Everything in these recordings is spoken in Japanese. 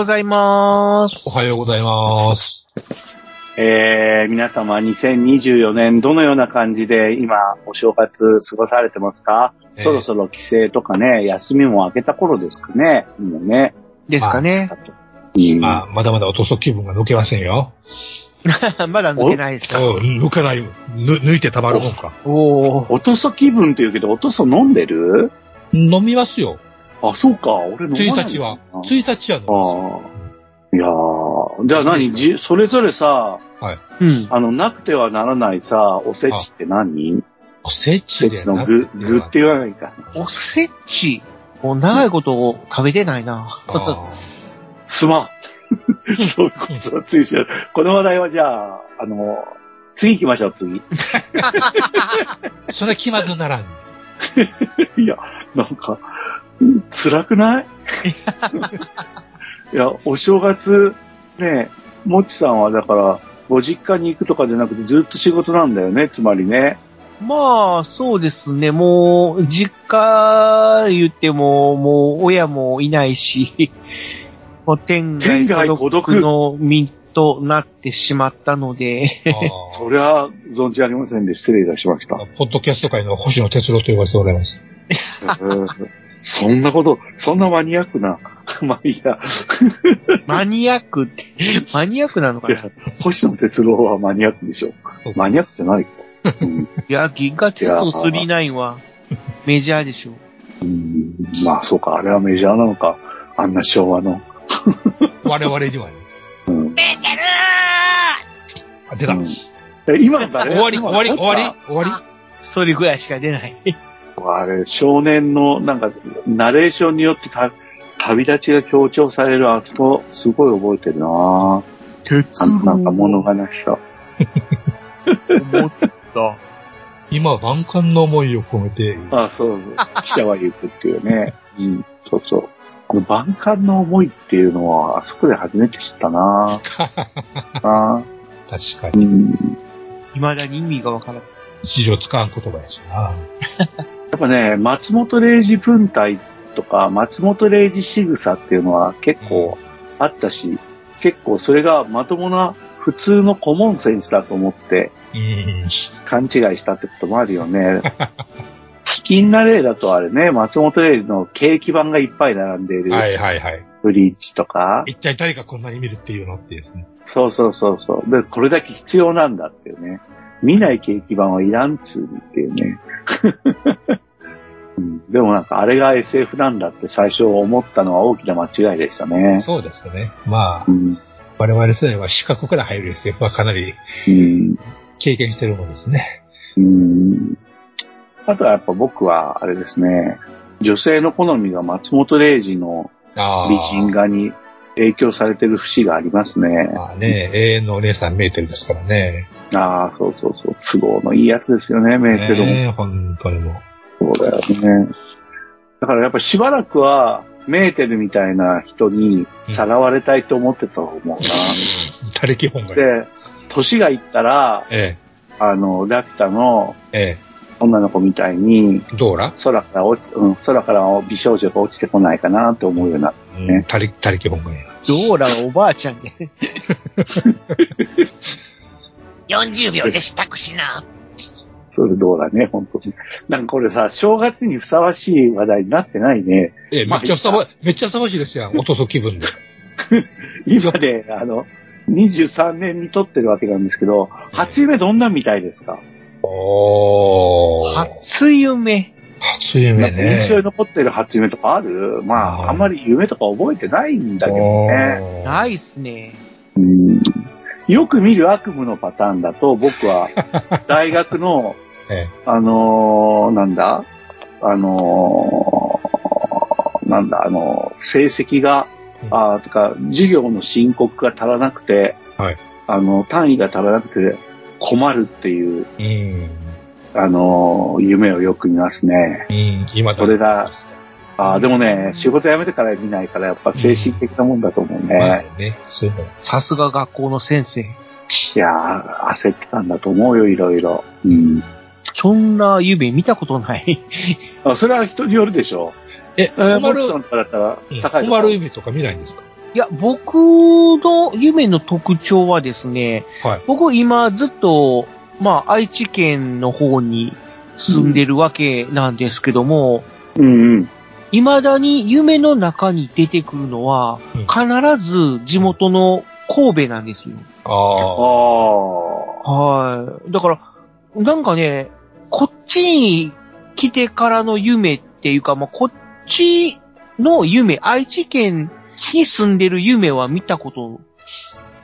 ございます。おはようございます。えー、皆様2024年どのような感じで今お正月過ごされてますか、えーそろそろ帰省とかね、休みも明けた頃ですかね？もうね。ですかね。うんまあ、まだまだおとそ気分が抜けませんよ。まだ抜けないですか？うん、抜かない。ぬ抜いてたまるもんか。おー。おとそ気分って言うけど、おとそ飲んでる？飲みますよ。あ、そうか。俺飲まない1日は。あ1日は飲あ。いやーじゃあ何？じ、それぞれさ、うん。あの、なくてはならないさ、おせちって何？す。おせおせちの具、具って言わないか。おせち？もう長いことを食べてないな。すまん。そういうことだ、ついしようこの話題はじゃあ、あの、次行きましょう、次。それ気まずならん。いや、なんか、辛くない？いや、お正月、ね、もっちさんはだから、ご実家に行くとかじゃなくてずっと仕事なんだよね、つまりね。まあ、そうですね。もう、実家言っても、もう、親もいないし、もう天天外孤独？独の身となってしまったので、あ そりゃ、存じありませんで失礼いたしました。ーポッドキャスト界の星野哲郎と呼ばれておられます。うんそんなこと、そんなマニアックな、まあいいや。マニアックって、マニアックなのかいなや星野哲郎はマニアックでしょ。マニアックじゃないか。うんいや、銀河鉄道39はメジャーでしょ。うんまあそうか、あれはメジャーなのか。あんな昭和の。我々にはね。うんあ、出た。うんえ今の誰？終わり、終わり、今終わり、終わり？それぐらいしか出ない。あれ、少年の、なんか、ナレーションによってた旅立ちが強調されるあそこ、すごい覚えてるな鉄あのなんか物悲しさ。思った。今、万感の思いを込めて、あそうそう。記者は行くっていうね。うん、そうそう。この万感の思いっていうのは、あそこで初めて知ったな あ確かに、うん。未だに意味がわからない。史上使わん言葉やしな。やっぱね、松本零士文体とか、松本零士仕草っていうのは結構あったし、結構それがまともな普通のコモンセンスだと思ってうん。勘違いしたってこともあるよね。卑近な例だとあれね、松本零士のケーキ版がいっぱい並んでいるはいはいはい。ブリーチとか、一体誰がこんなに見るっていうのってですね。そうそうそうそう。で、これだけ必要なんだっていうね。見ないケーキ版はいらんつうっていうね。うんでもなんかあれが SF なんだって最初思ったのは大きな間違いでしたね。そうですね。まあう、ん。我々世代は視覚から入る SF はかなりうん。経験してるものですね。うん。あとはやっぱ僕はあれですね。女性の好みが松本零士のああ。美人画に影響されてる節がありますね。まあね、永遠のお姉さんメーテルですからね。ああ、そうそうそう。都合のいいやつですよね、メーテルも。ねえ本当にもう。そうだよね。だからやっぱしばらくは、メーテルみたいな人にさらわれたいと思ってたと思うな。他力本願。で、年がいったら、えあの、ラピュタのえ、え女の子みたいに、え、ドーラ空からお、うん、空から美少女が落ちてこないかなって思うようになったうんね。他力、他力本願や。ドーラはおばあちゃんで。40秒で支度しな。それどうだね、本当に。なんかこれさ、正月にふさわしい話題になってないね。ええ、めっちゃふさわ、めっちゃふさわしいですよ。おとそ気分で。今ね、あの、23年に撮ってるわけなんですけど、初夢どんなんみたいですか？おー。初夢。初夢ね。印象に残ってる初夢とかある？まあ、はいあんまり夢とか覚えてないんだけどね。ないっすね。うんよく見る悪夢のパターンだと、僕は 大学の、えあのーなんだ？あのーなんだ、あのー成績が、うんあーとか、授業の申告が足らなくて、はいあの、単位が足らなくて困るっていう、えうん。あのー夢をよく見ますね。うん。今だそれがああ、でもね、仕事辞めてから見ないから、やっぱ精神的なもんだと思うね。まあね。さすが学校の先生。いやー、焦ってたんだと思うよ、いろいろ。うん。そんな夢見たことない。あそれは人によるでしょえ、う。えー、困るさんとかだったらうん高い困る夢とか見ないんですか？いや、僕の夢の特徴はですね、はい。僕今ずっと、まあ、愛知県の方に住んでるわけなんですけども、うんうん。未だに夢の中に出てくるのは、うん必ず地元の神戸なんですよ。あああ。はい。だから、なんかね、こっちに来てからの夢っていうか、まあ、こっちの夢、愛知県に住んでる夢は見たこと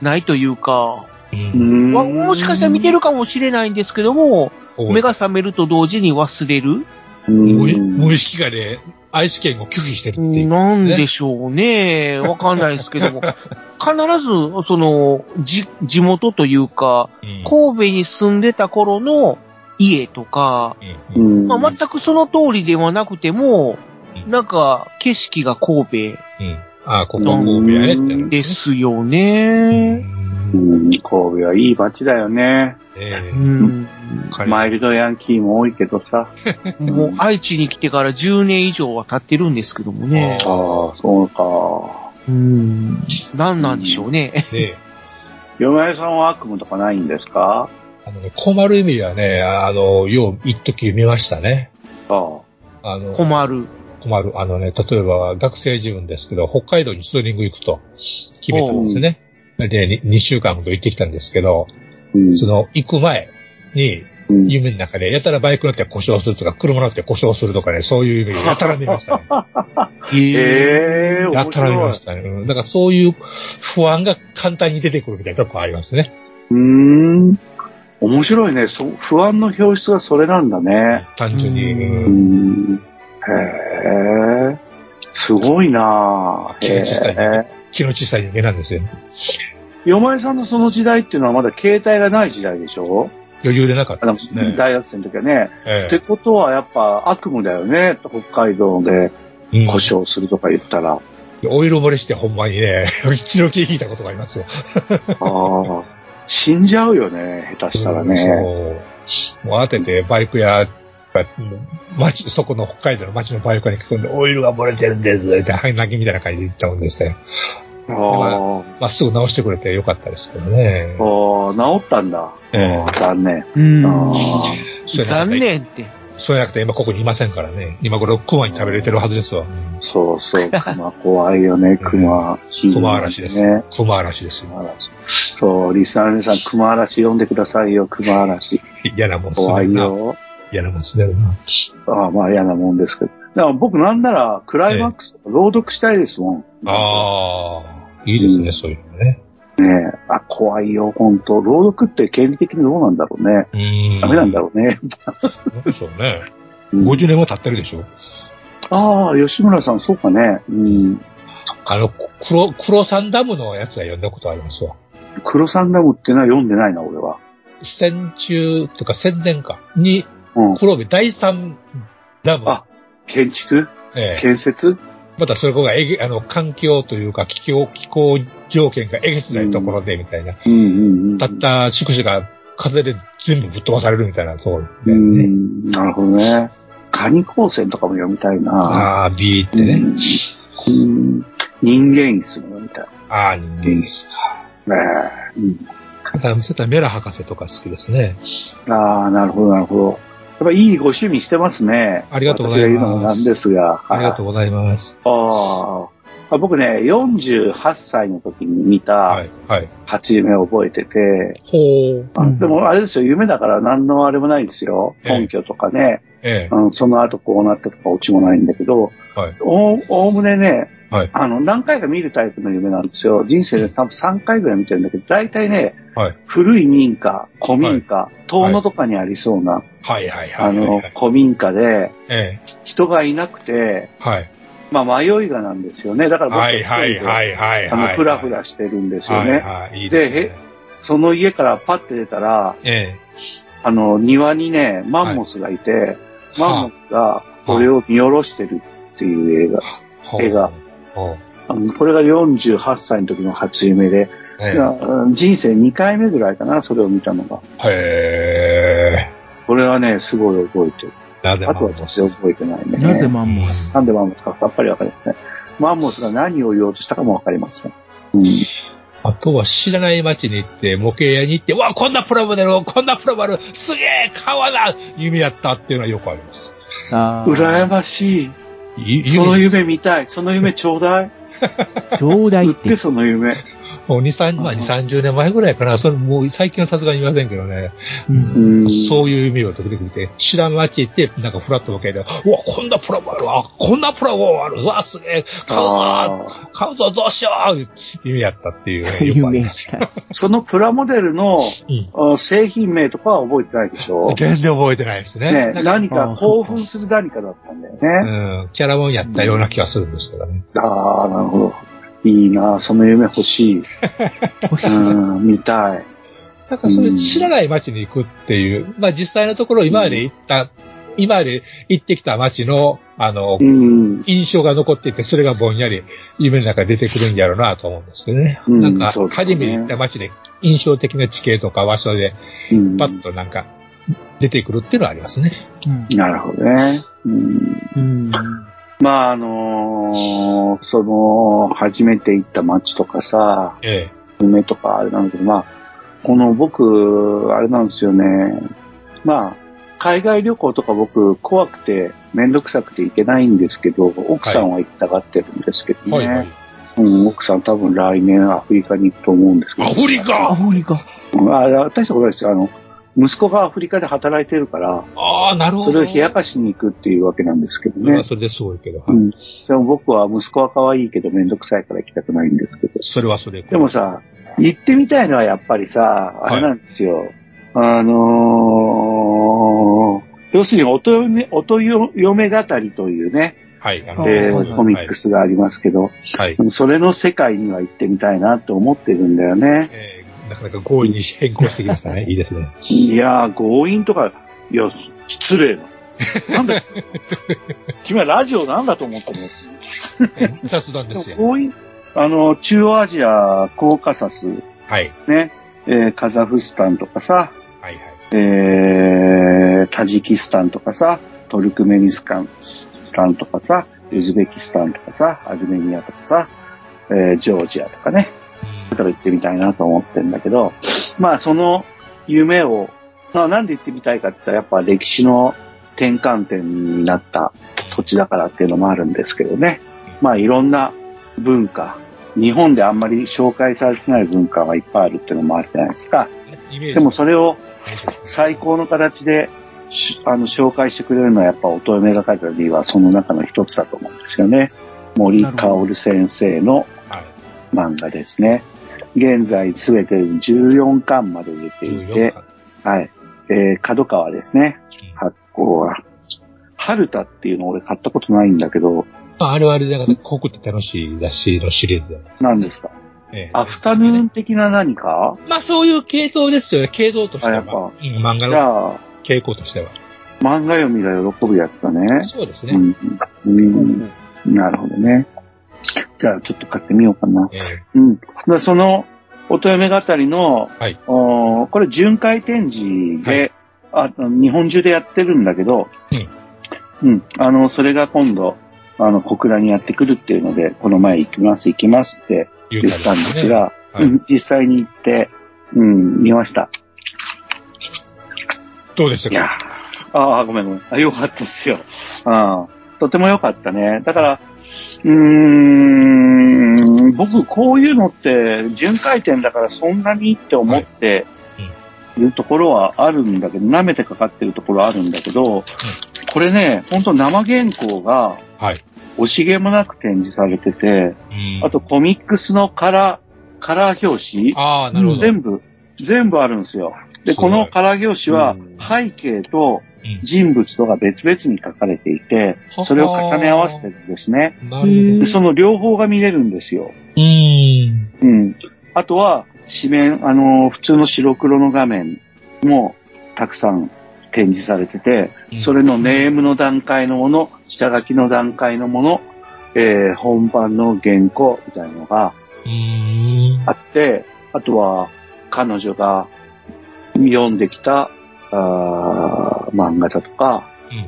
ないというか、あ。う。うんもしかしたら見てるかもしれないんですけども、目が覚めると同時に忘れるうん無意無意識がね、愛知県を拒否してるっていう、なんでしょうね。わかんないですけども。必ず、その、じ、地元というか、うん神戸に住んでた頃の家とか。まあ、全くその通りではなくても、うんなんか、景色が神うん。ああ、ここは神戸やねってなる戸ですよね。うん、神戸はいい街だよね。えうん。彼マイルドヤンキーも多いけどさ。もう、愛知に来てから10年以上は経ってるんですけどもね。ああ、そうか。うん。何なんでしょうね。で、嫁さんは悪夢とかないんですか？あのね、困る意味はね、あの、よう、一時見ましたね。ああの、困る。困る。あのね、例えば学生自分ですけど、北海道にツーリング行くと決めたんですね。で、2週間ほど行ってきたんですけど、うん。その、行く前に、うん夢の中で、やたらバイク乗って故障するとか、車乗って故障するとかね、そういう夢、やたら見ましたね。えええー、やたら見ま。したね。うんだからそういう不安が簡単に出てくるみたいなとこありますね。うーん。面白いね。そ不安の表出がそれなんだね。単純に。うん。へえ。すごいなぁ。気の小さいへえ。気の小さい人間なんですよ。よまえさんのその時代っていうのはまだ携帯がない時代でしょ？余裕でなかったですね。大学生の時はね。えってことはやっぱ悪夢だよね。北海道で故障するとか言ったら。オイル漏れしてほんまにね、血の気引いたことがありますよ。ああ。死んじゃうよね。下手したらね。そう。もう当ててバイク屋、町、そこの北海道の町のバイク屋に聞くんで、オイルが漏れてるんですって、はい、泣きみたいな感じで言ったもんでしたよ。あまあ、すぐ直してくれてよかったですけどねあ。。ああ、治ったんだ。ええああ残念。うんあそうやな残念って。そうやなくて今ここにいませんからね。今頃熊に食べれてるはずですわ。そうそう。熊怖いよね、熊。熊嵐ですね。熊嵐ですよ。熊嵐。そう、リスナーの皆さん、熊嵐読んでくださいよ、熊嵐。嫌なもんす怖。いよ。嫌なもんすね。ああまあ嫌なもんですけど。だから僕なんなら、クライマックスとか朗読したいですもん。ああ、いいですね、うんそういうのね。ねえ。あ、怖いよ、本当朗読って権利的にどうなんだろうね。うーん。ダメなんだろうね。そうでしょうね。うん50年も経ってるでしょ。ああ、吉村さん、そうかね。うん。あの、黒、黒山ダムのやつは読んだことありますわ。黒サンダムってのは読んでないな、俺は。戦中とか戦前かに、うん。黒部第三ダム。あ建築？ええ建設？またそれがえげ、あの、環境というか気候、気候条件がえげつないところで、みたいな。うんうんうん。たった宿舎が風で全部ぶっ飛ばされるみたいなところうで、ね。ん、なるほどね。カニ光線とかも読みたいな。ああ、ビーってね。うん。人間椅子も読みたい。ああ、人間です。ねえうんだから、そういったメラ博士とか好きですね。ああ、なるほど、なるほど。やっぱいいご趣味してますね。ありがとうございます私が言うのもなんですが。う。ありがとうございます。ああ。僕ね、48歳の時に見たはい、はい。初夢を覚えてて、ほう。あでもあれですよ、夢だから何のあれもないですよ。ええ根拠とかね。えあのその後こうなったとかオチもないんだけど、はいおおおむねね、はいあの、何回か見るタイプの夢なんですよ。人生で多分3回ぐらい見てるんだけど、大体ね、はい古い民家、古民家、遠野とかにありそうな、はいはいはいあの古民家で、え人がいなくて、えはい。まあ迷いがなんですよね。だから僕はいはいはいはいあの、はい。ふらふらしてるんですよね。はいはい。いいで。その家からパッて出たら、ええ。あの、庭にね、マンモスがいて、マンモスが俺を見下ろしてるっていう映画。ほう絵が。ほうあのこれが48歳の時の初夢で、人生2回目ぐらいかな、それを見たのが。え。へこれはね、すごい覚えてる。え。なぜあとは全然覚えてないね。なぜマンモス？なんでマンモスかさっぱりわかりません。マンモスが何を言おうとしたかもわかりません。うん。あとは知らない街に行って、模型屋に行って、わ、こんなプラモデル、こんなプラモデル、すげえ川だ夢やったっていうのはよくあります。あー羨ましい。いその夢見たい。その夢ちょうだい。ちょうだいっ。売っててその夢。もう2、3、まあ2、30年前ぐらいかな。それもう最近はさすがに言いませんけどね。うんうん。そういう夢を時々見て、知らん街行って、なんかフラット模型で、うわ、こんなプラモあるわ、こんなプラモあるうわ、すげえ、買うぞあ買うぞどうしよう夢やったっていうね、夢ます。した。ーそのプラモデルのうん。あ製品名とかは覚えてないでしょ？全然覚えてないですね。ね、何か興奮する何かだったんだよね。うん、キャラモンやったような気がするんですけどね。ああ、なるほど。いいなその夢欲しい。欲しい。うん、見たい。なんかそういう知らない街に行くっていう、まあ実際のところ今まで行った、今まで行ってきた街の、あのう、ん。印象が残っていて、それがぼんやり夢の中に出てくるんやろうなと思うんですけどね。うんなんか、初めて行った街で印象的な地形とか場所で、うんパッとなんか、出てくるっていうのはありますね。うんなるほどね。うん、うん。まあ、あのーその、初めて行った街とかさ、え夢とかあれなんだけど、まあ、この僕、あれなんですよね。まあ、海外旅行とか僕怖くてめんどくさくて行けないんですけど、奥さんは行きたがってるんですけどえ。ね。はいはい。うん、奥さん多分来年アフリカに行くと思うんですけど。アフリアカフリカ。うんあ、大したことないですよ。あの、息子がアフリカで働いてるから、ああ、なるほど。それを冷やかしに行くっていうわけなんですけどね。それはそれですごいけど。うん。でも僕は息子は可愛いけどめんどくさいから行きたくないんですけど。それはそれ。でもさ、行ってみたいのはやっぱりさ、あれなんですよ。あのー要するに音嫁、音嫁語りというね、はい、あえーコミックスがありますけど、はい。それの世界には行ってみたいなと思ってるんだよね。えーなかなか強引に変更してきましたね。いいですね。いやー、強引とか、いや、失礼な。なんだ、君はラジオなんだと思ったの？雑談ですよ。強引あの、中央アジア、コーカサス、はい。ね、えーカザフスタンとかさ、はいはい。えータジキスタンとかさ、トルクメニスタンスタンとかさ、ウズベキスタンとかさ、アルメニアとかさ、えージョージアとかね、だから行ってみたいなと思ってるんだけど、まあその夢を、まあなんで行ってみたいかって言ったらやっぱ歴史の転換点になった土地だからっていうのもあるんですけどね。まあいろんな文化、日本であんまり紹介されてない文化がいっぱいあるっていうのもあるじゃないですか。でもそれを最高の形でしあの紹介してくれるのはやっぱ乙女が書いた理はその中の一つだと思うんですよね。森薫先生のはい。漫画ですね。現在すべて14巻まで出てい14て、巻はい。えー、角川ですねうん。発行は。春田っていうの俺買ったことないんだけど、まあ、あれはあれで、なんか、濃くて楽しい雑誌のシリーズで。何ですか？ええアフタヌーン的な何か？まあ、そういう系統ですよね。系統としてあやっぱ漫画じのゃあ、傾向としては。漫画読みが喜ぶやつだね。そうですね。うん。うん。なるほどね。じゃあちょっと買ってみようかな。ええうん。でその、乙女語りの、はいおーこれ巡回展示で、あ日本中でやってるんだけど、うん。あの、それが今度、あの、小倉にやってくるっていうので、この前行きます、行きますって言言ったんですが、はいうん実際に行って、うん、見ました。どうでしたいやかーああ、ごめんごめん。あ、よかったですよ。あとても良かったね。だから、うーん、僕こういうのって巡回展だからそんなにって思ってい。るところはあるんだけど、舐めてかかってるところはあるんだけど、これね、ほんと生原稿がはい。惜しげもなく展示されてて、うん。あと、コミックスのカラー、カラー表紙、ああ、なるほど。全部、全部あるんですよ。で、このカラー表紙はうん。背景とうん人物とが別々に書かれていて、それを重ね合わせてるんですね。なるで、その両方が見れるんですよ。ほど。うん。うん。あとは、紙面、あのー普通の白黒の画面もたくさん展示されてて、うんそれのネームの段階のもの、下書きの段階のもの、えー本番の原稿みたいなのがうん。あって、あとは彼女が読んできたあー漫画だとか、うんうんうん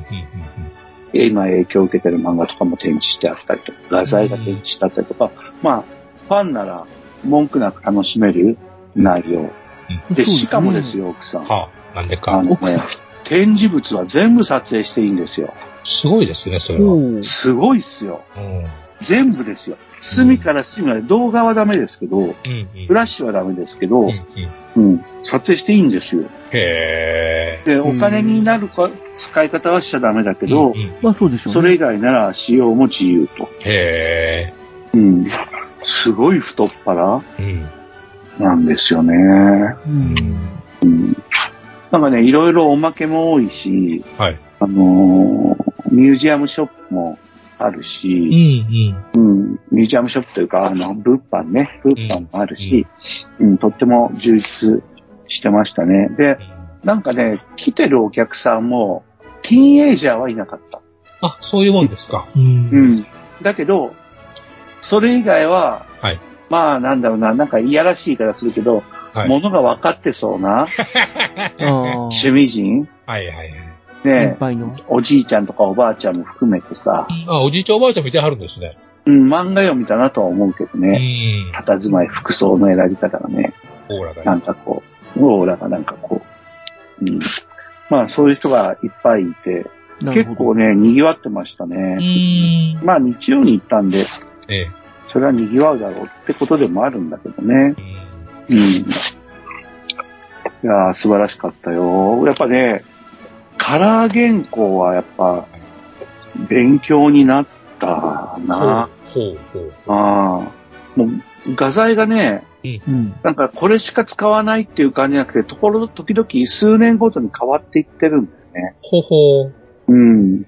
今影響を受けてる漫画とかも展示してあったりとか、画材が展示してあったりとか、まあ、ファンなら文句なく楽しめる内容。で、しかもですよ。よ、奥さん。はあ、なんであか。のね、展示物は全部撮影していいんですよ。すごいですね、それは。すごいっすよ。うん。全部ですよ。隅から隅まで動画はダメですけど、うんうん。フラッシュはダメですけど、うんうん。うん、撮影していいんですよ。へえ。で、うんお金になるか使い方はしちゃダメだけど、まあそうでしょ。それ以外なら使用も自由と。へえ。うん。すごい太っ腹うん。なんですよね。うん。うん。なんかね、いろいろおまけも多いし、はい。あのーミュージアムショップもあるうんし、うん。うん、ミュージアムショップというか、あの、物販ね、物販もあるし、うん、とっても充実してましたね。で、なんかね、来てるお客さんも、ティーンエイジャーはいなかった。あ、そういうもんですか。う。うんん。だけど、それ以外は、はいまあ、なんだろうな、なんかいやらしい言い方するけど、はい。ものが分かってそうな。趣味人、はいはいはい。先ね、輩の。おじいちゃんとかおばあちゃんも含めてさ、あ、おじいちゃんおばあちゃん見てはるんですね。うん、漫画読みだなとは思うけどうね、ん。佇まい、服装の選び方がね、オーラがね。なんかこう、オーラがなんかこう、うん。まあ、そういう人がいっぱいいて。結構ね、賑わってましたうね。ん。まあ、日曜に行ったんで、ええ。それは賑わうだろうってことでもあるんだけどね。うんうん。いやー、素晴らしかったよ。やっぱね、カラー原稿はやっぱ、勉強になったな。ほうほう。ああ。もう、画材がね、うん。なんかこれしか使わないっていう感じじゃなくて、ところど時々数年ごとに変わっていってるんだよね。ほほう。うん。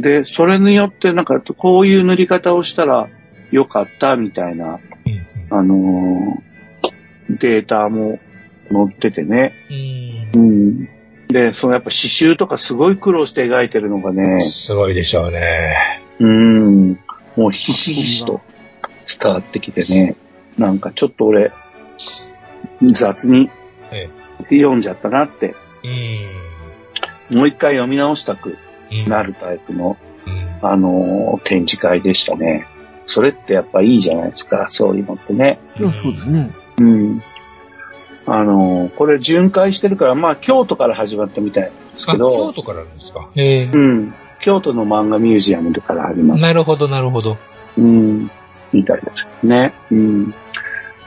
で、それによってなんかこういう塗り方をしたらよかったみたいな、うんあのーデータも載っててね。うん。うん。で、そのやっぱ刺繍とかすごい苦労して描いてるのがね、すごいでしょうね。うん。もうひしひしと伝わってきてね。なんかちょっと俺、雑にえ読んじゃったなって、え。もう一回読み直したくうん。なるタイプの、うん。あのー展示会でしたね。それってやっぱいいじゃないですか、そういうのってね。いやそうですね。うん。あのーこれ巡回してるから、まあ京都から始まったみたいですあ、けど、京都からですか。ええう。ん。京都の漫画ミュージアムから始まったなるほど、なるほど。うん、みたいですね。うん。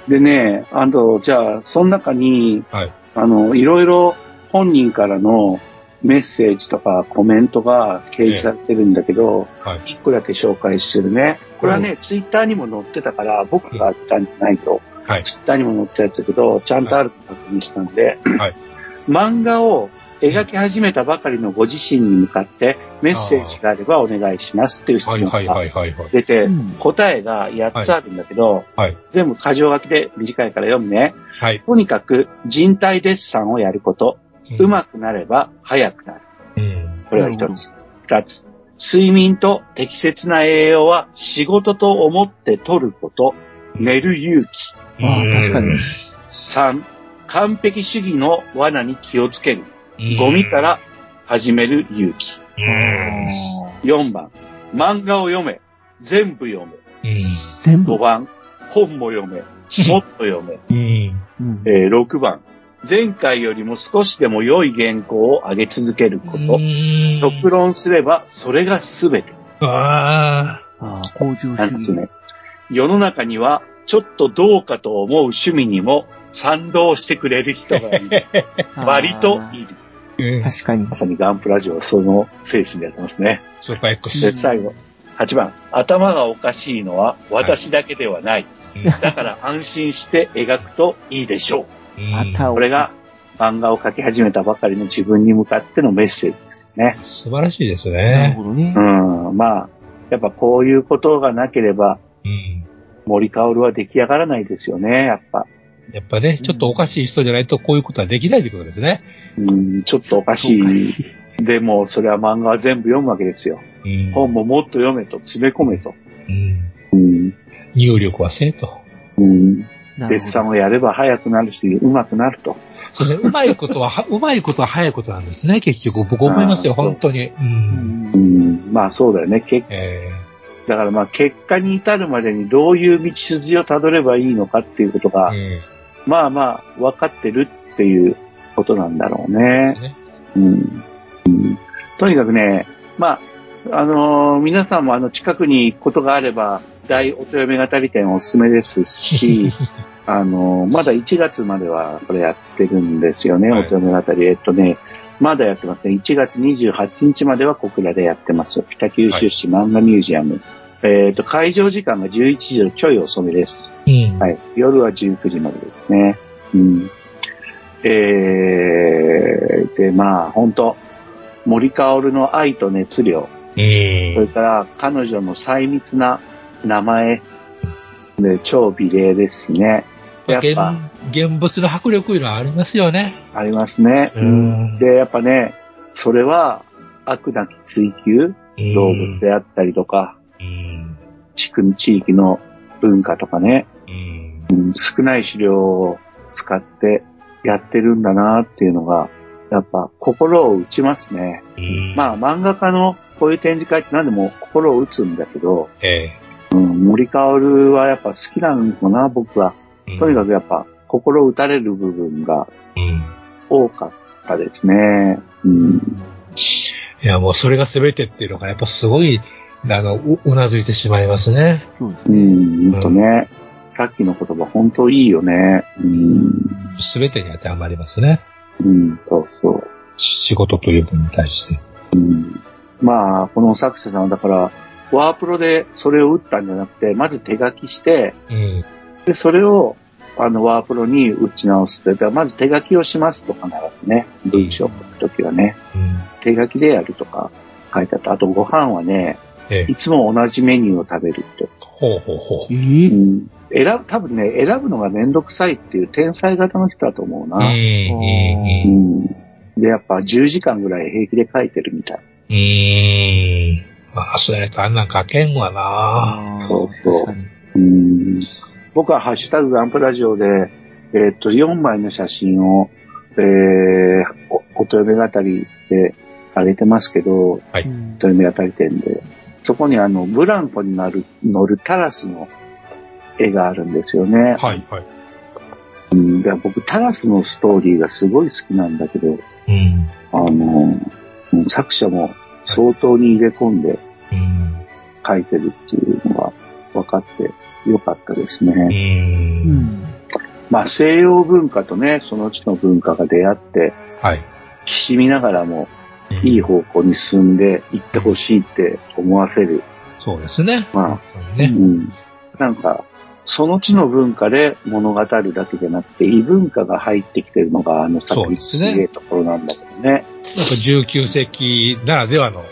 でね、あと、じゃあ、その中に、はい。あの、いろいろ本人からのメッセージとかコメントが掲示されてるんだけど、はい。一個だけ紹介してるね。これはね、ツイッターにも載ってたから、僕が言ったんじゃないと、はい。ツイッターにも載ったやつだけど、ちゃんとあると確認したんで、はい 漫画を描き始めたばかりのご自身に向かってメッセージがあればお願いしますっていう質問はいはいがはいはいはい。出て、うん答えが8つあるんだけど、はい。全部箇条書きで短いから読むね。はい。とにかく人体デッサンをやること。うまくなれば早くなる。うん。これが一つ。二つ。睡眠と適切な栄養は仕事と思って取ること。寝る勇気。ああ確かに三。完璧主義の罠に気をつける。うんゴミから始める勇気。うん。4番。漫画を読め。全部読め。うん。全部？5。番。本も読め。もっと読め。えー6番。前回よりも少しでも良い原稿を上げ続けること。極論すれば、それが全て。あああ、向上主7つ義。目。世の中には、ちょっとどうかと思う趣味にも賛同してくれる人がいる。割といる。確かにま。さにガンプラジオはその精神でやってますね。スーパー X。で、最後、8番。頭がおかしいのは私だけではない。だから安心して描くといいでしょう。これが漫画を描き始めたばかりの自分に向かってのメッセージですよね。素晴らしいですなるね。ほどねう。ん。まあ、やっぱこういうことがなければうん。森薫は出来上がらないですよね、やっぱ。やっぱね、ちょっとおかしい人じゃないとこういうことはできないということですね。うん、ちょっとおかしい。でも、それは漫画は全部読むわけですよ。うん。本ももっと読めと、詰め込めと。うん。うん。入力はせえと。うん。デッサンをやれば早くなるし、上手くなると。そうまいことは、は うまいことは早いことなんですね、結局。僕思いますよ、本当に。う。うんうんん。まあそうだよね。けえだからまあ結果に至るまでにどういう道筋をたどればいいのかっていうことえが、うん。まあまあ分かってるっていうことなんだろうね。ねうん。うんとにかくね、まあ、あのー皆さんもあの近くに行くことがあれば、大お豊め語り店おすすめですし、あのーまだ1月まではこれやってるんですよね、はいお豊め語り。えっとね、まだやってますね。1月28日までは小倉でやってます。北九州市漫画ミュージアム。えっと、会場時間が11時のちょい遅めです。うん。はい。夜は19時までですね。うん。えー、で、まあ、本当森薫の愛と熱量、うそれん。から彼女の細密な名前、で超美麗ですしね。やっ現ぱ、現物の迫力いうのはありますよね。ありますね。うんで、やっぱね、それは、悪なき追求、動物であったりとか、うん。地区、地域の文化とかね、少ない資料を使ってやってるんだなっていうのが、やっぱ心を打ちますね。うんまあ漫画家のこういう展示会って何でも心を打つんだけど、えうん、森薫はやっぱ好きなのかな、僕は。え。とにかくやっぱ心打たれる部分がうん。多かったですね。うん。いや、もうそれが全てっていうのが、やっぱすごい、あの、う、うなずいてしまいますね。そうですうね。ん、とね。さっきの言葉本当いいよね。うん。全てに当てはまりますね。うん、そうそう。仕事という分に対して。うんまあ、この作者さんはだから、ワープロでそれを打ったんじゃなくて、まず手書きして、うん。で、それを、あの、ワープロに打ち直すと。だからまず手書きをしますと必ずね。文章を書くときはね。うん。手書きでやるとか書いてあった。あとご飯はね、ええい。つも同じメニューを食べるって。ほうほうほえうーん。選ぶ、多分ね、選ぶのがめんどくさいっていう天才型の人だと思う。な。うん。うん。で、やっぱ10時間ぐらい平気で書いてるみたい。うん。まあ、それとあんなん書けんわな。そうそううん僕はハッシュタグガンプラジオで、えーっと、4枚の写真を、えー、お、おとよめ語りで上げてますけど、はいうんおとよめ語り店で、そこにあの、ブランコになる、乗るタラスの絵があるんですよね。はい、はい。うん、で僕、タラスのストーリーがすごい好きなんだけど、うん。あの、うん作者も相当に入れ込んでうん。書いてるっていうのが分かってよかったですね。う。うんん。まあ西洋文化とね、その地の文化が出会って、はい。きしみながらもいい方向に進んでいってほしいって思わせる。そうですね。まあ本当う。ん。なんか、その地の文化で物語るだけじゃなくて、異文化が入ってきてるのがあの作品すげえところなんだけどね。やっぱ19世紀ならではの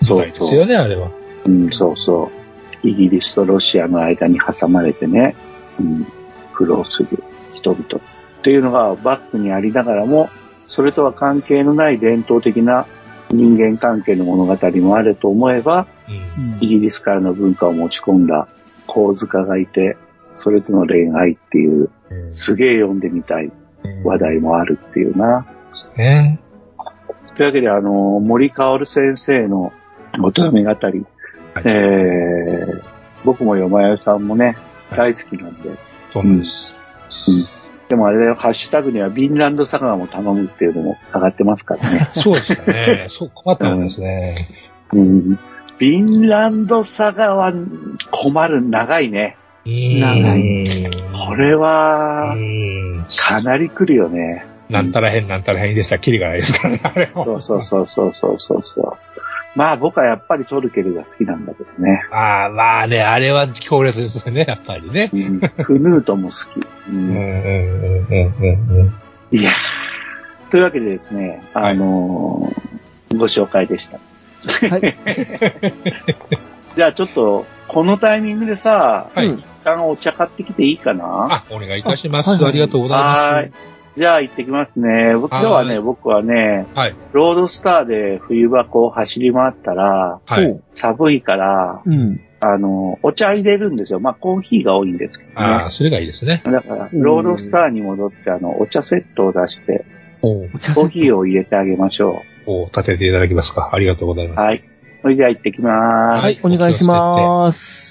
時代ですよね、あれは。うん、そうそう。イギリスとロシアの間に挟まれてね、うん、苦労する人々っていうのがバックにありながらも、それとは関係のない伝統的な人間関係の物語もあると思えば、うん。イギリスからの文化を持ち込んだ構図家がいて、それとの恋愛っていう、うんすげえ読んでみたい話題もあるっていうな。ね。というわけで、あの、森薫先生のおとよめ語り、はいえー、僕もよまよさんもね、大好きなんで、そうなんです。でもあれだよ、ハッシュタグにはビンランドサガも頼むっていうのも上がってますからね。そうでしたね。そう、困ったんですね。うん、ビンランドサガは困る、長いね。長い。これはう、ん。かなり来るよね。なんたらへんなんたらへんでしたらキリがないですからね、あれも。そうそうそうそうそうそうそう。まあ僕はやっぱりトルケルが好きなんだけどね。ああ、まあね、あれは強烈ですよね、やっぱりね。うん、フヌートも好き。ううんん、うん、うん、うん、うん。いやーというわけでですね、あのーご紹介でした。はい。じゃあちょっと、このタイミングでさ、はい。うん一旦お茶買ってきていいかな？あ、お願いいたします。あはいはいありがとうございます。じゃあ行ってきますね。僕今日はね、はい僕はね、はい。ロードスターで冬場こう走り回ったら、はい。寒いから、うん。あの、お茶入れるんですよ。まあコーヒーが多いんですけどね。ああ、それがいいですね。だから、うんロードスターに戻って、あの、お茶セットを出して、コーヒーを入れてあげましょおう立てていただけますか。ありがとうございます。う。はい。それでは行ってきまーす。お願いします。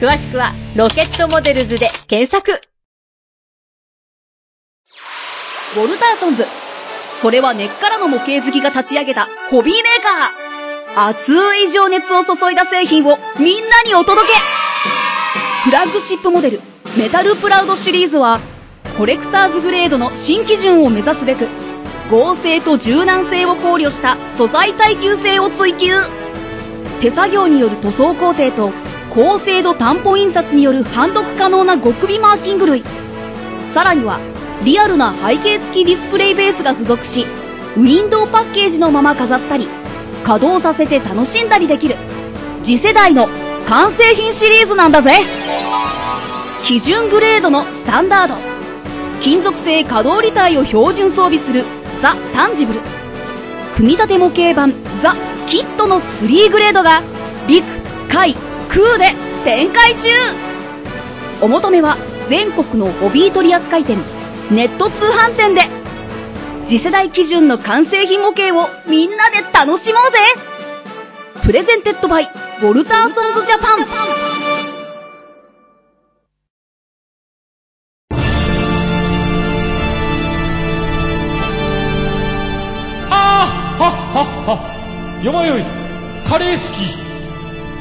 詳しくはロケットモデルズで検索。ウォルターソンズ。それは根っからの模型好きが立ち上げたホビーメーカー。熱い情熱を注いだ製品をみんなにお届けフラッグシップモデル、メタルプラウドシリーズは、コレクターズグレードの新基準を目指すべく、合成と柔軟性を考慮した素材耐久性を追求手作業による塗装工程と高精度担保印刷による判読可能な極微マーキング類。さらにはリアルな背景付きディスプレイベースが付属しウィンドウパッケージのまま飾ったり稼働させて楽しんだりできる。次世代の完成品シリーズなんだぜ。基準グレードのスタンダード。金属製可動履帯を標準装備するザ・タンジブル。組み立て模型版ザ・キットの3グレードが陸、海、空で展開中。お求めは全国のホビー取扱店ネット通販店で。次世代基準の完成品模型をみんなで楽しもうぜ。プレゼンテッドバイウォルターソンズジャパン。ああはっはっは。よまよい。カレー好き。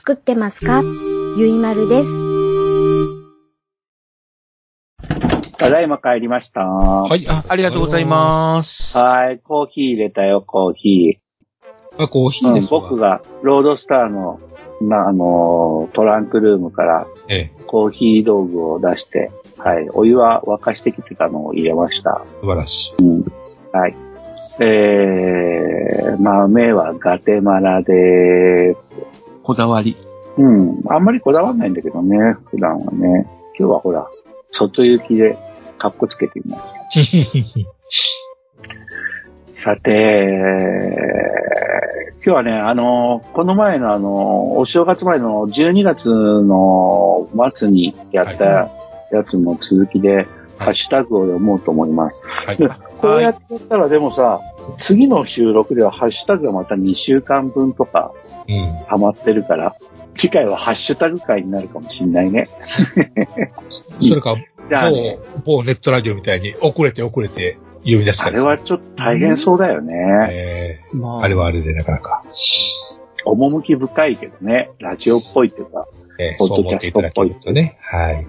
作ってますか？ゆいまるです。ただいま帰りました。ははい、あ、ありがとうございます。い。コーヒー入れたよ、コーヒす。コーヒー。うん、ーですわ。僕がロードスターの、な、あのー、トランクルームからええ、コーヒー道具を出して、はい。お湯は沸かしてきてたのを入れました。素晴らしい。うん。はい。えー、豆はガテマラでーす。こだわり。うん。あんまりこだわんないんだけどね、普段はね。今日はほら、外行きでカッコつけてみました。さて、今日はね、あの、この前のあの、お正月前の12月の末にやったやつの続きで、ハッシュタグを読もうと思います。はい。こうやってやったらでもさ、次の収録ではハッシュタグがまた2週間分とかうん。溜まってるから、次回はハッシュタグ会になるかもしんないね。それか、じゃあね、某、某ネットラジオみたいに遅れて遅れて呼び出すあから。れはちょっと大変そうだよね。ええまあれはあれでなかなか、趣深いけどね、ラジオっぽいっていうか、ええポッドそう思っていキャストっぽいただけるとね。はい。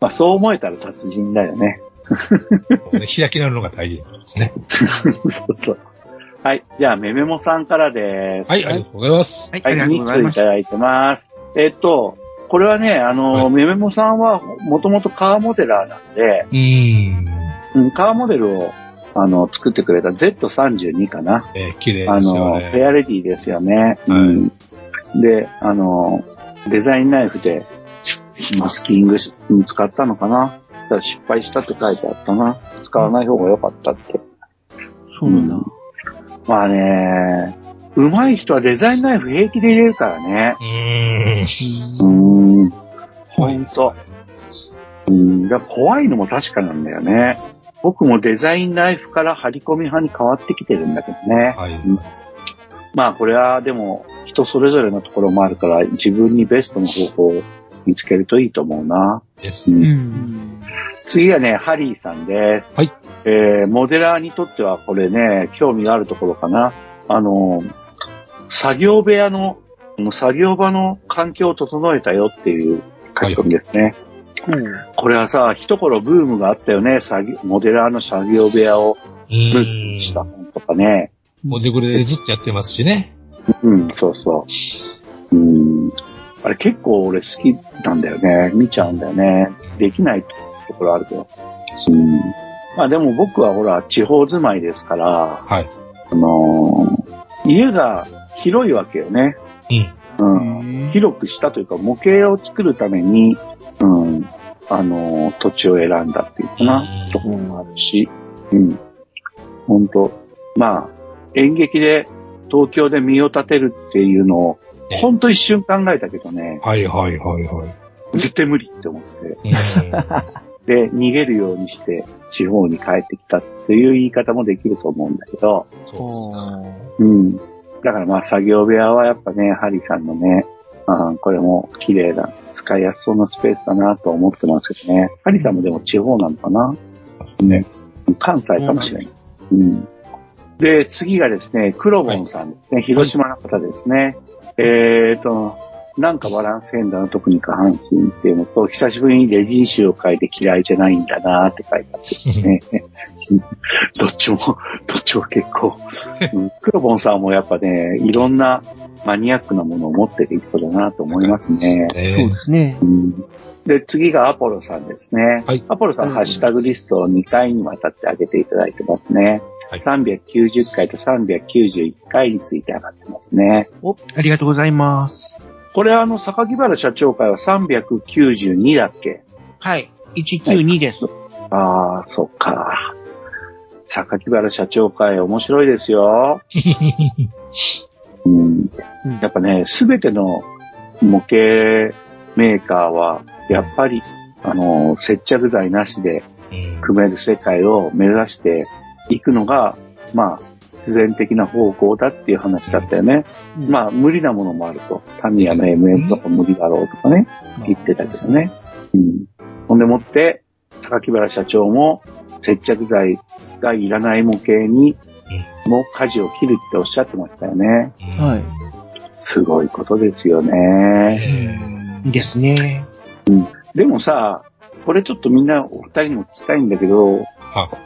まあそう思えたら達人だよね。ね開き直るのが大事ですね。そうそう。はい。じゃあ、メメモさんからです。はい、ありがとうございます。はい、はい、ありがとう2ございます。通いただいてます。えっと、これはね、あの、メメモさんはもともとカーモデラーなんで、うん。うん、カーモデルを、あの、作ってくれた Z32 かな。えー綺麗あですよの、ね。フェアレディですよね。うん。で、あの、デザインナイフで、マスキングし使ったのかな失敗したって書いてあったな。使わない方が良かったって。そうなんだ。まあね、上手い人はデザインナイフ平気で入れるからね。うーん。うーん。ほんと。うん。だ怖いのも確かなんだよね。僕もデザインナイフから張り込み派に変わってきてるんだけどね。はい。うんまあこれはでも人それぞれのところもあるから自分にベストの方法を見つけるといいと思うな。ですうんうん。次はね、ハリーさんです。はい。えー、モデラーにとってはこれね、興味があるところかな。あの、作業部屋の、作業場の環境を整えたよっていう書き込みですね。これはさ、一頃ブームがあったよね。作業モデラーの作業部屋をうムーん。した本とかね。モデグレでずっとやってますしね。うん、そうそう。うん。あれ結構俺好きなんだよね。見ちゃうんだよね。できないところあるけど。うん。まあでも僕はほら、地方住まいですから、はい。あのー家が広いわけよね。うん。うん。広くしたというか、模型を作るために、うん。あのー土地を選んだっていうかな、ところもあるし、うん。本当まあ、演劇で東京で身を立てるっていうのを、ほんと一瞬考えたけどね、はいはいはいはい。絶対無理って思って、うんで、逃げるようにして地方に帰ってきたっていう言い方もできると思うんだけど、そうですか。うん。だからまあ作業部屋はやっぱね、ハリーさんのね、あーこれも綺麗な、使いやすそうなスペースだなと思ってますけどね。ハリーさんもでも地方なのかなね。関西かもしれない。うん。で、次がですね、クロボンさんですね。広島の方ですね。えーと、なんかバランス変だな、特に下半身っていうのと、久しぶりにレジン集を書いて嫌いじゃないんだなって書いてあってですね。どっちも、どっちも結構、うんクロボンさんもやっぱね、いろんなマニアックなものを持ってる人だなと思いますね。そうですね。うんで、次がアポロさんですね。はいアポロさんハッシュタグリストを2回にわたって上げていただいてますね。はい390回と391回について上がってますね。お、ありがとうございます。これあの、榊原社長会は392だっけ？はい。192です。ああ、そっか。榊原社長会面白いですよ。うん、やっぱね、すべての模型メーカーは、やっぱり、あの、接着剤なしでうん組める世界を目指していくのが、まあ、自然的な方向だっていう話だったよね。うんまあ、無理なものもあると。タミヤの MM とか無理だろうとかね、言ってたけどね。うん。ほんでもって、榊原社長も接着剤がいらない模型にも舵を切るっておっしゃってましたよね。はい。すごいことですよね。ですね。でもさ、これちょっとみんなお二人にも聞きたいんだけど、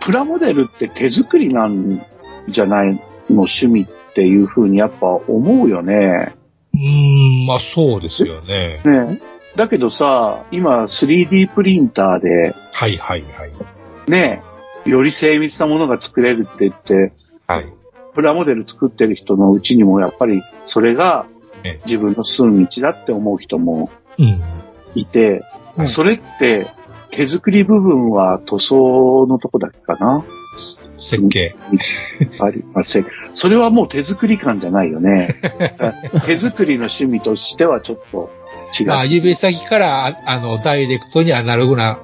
プラモデルって手作りなんじゃないの趣味っていう風にやっぱ思うよね。うーん、まあそうですよね。ねだけどさ、今 3D プリンターではいはいはい。ね、より精密なものが作れるって言って、はい。プラモデル作ってる人のうちにもやっぱりそれがええ自分の住む道だって思う人もうん。いて、うんそれって手作り部分は塗装のとこだけかな？設計。ありません。それはもう手作り感じゃないよね。手作りの趣味としてはちょっと違う。まあ指先から、ああの、ダイレクトにアナログな、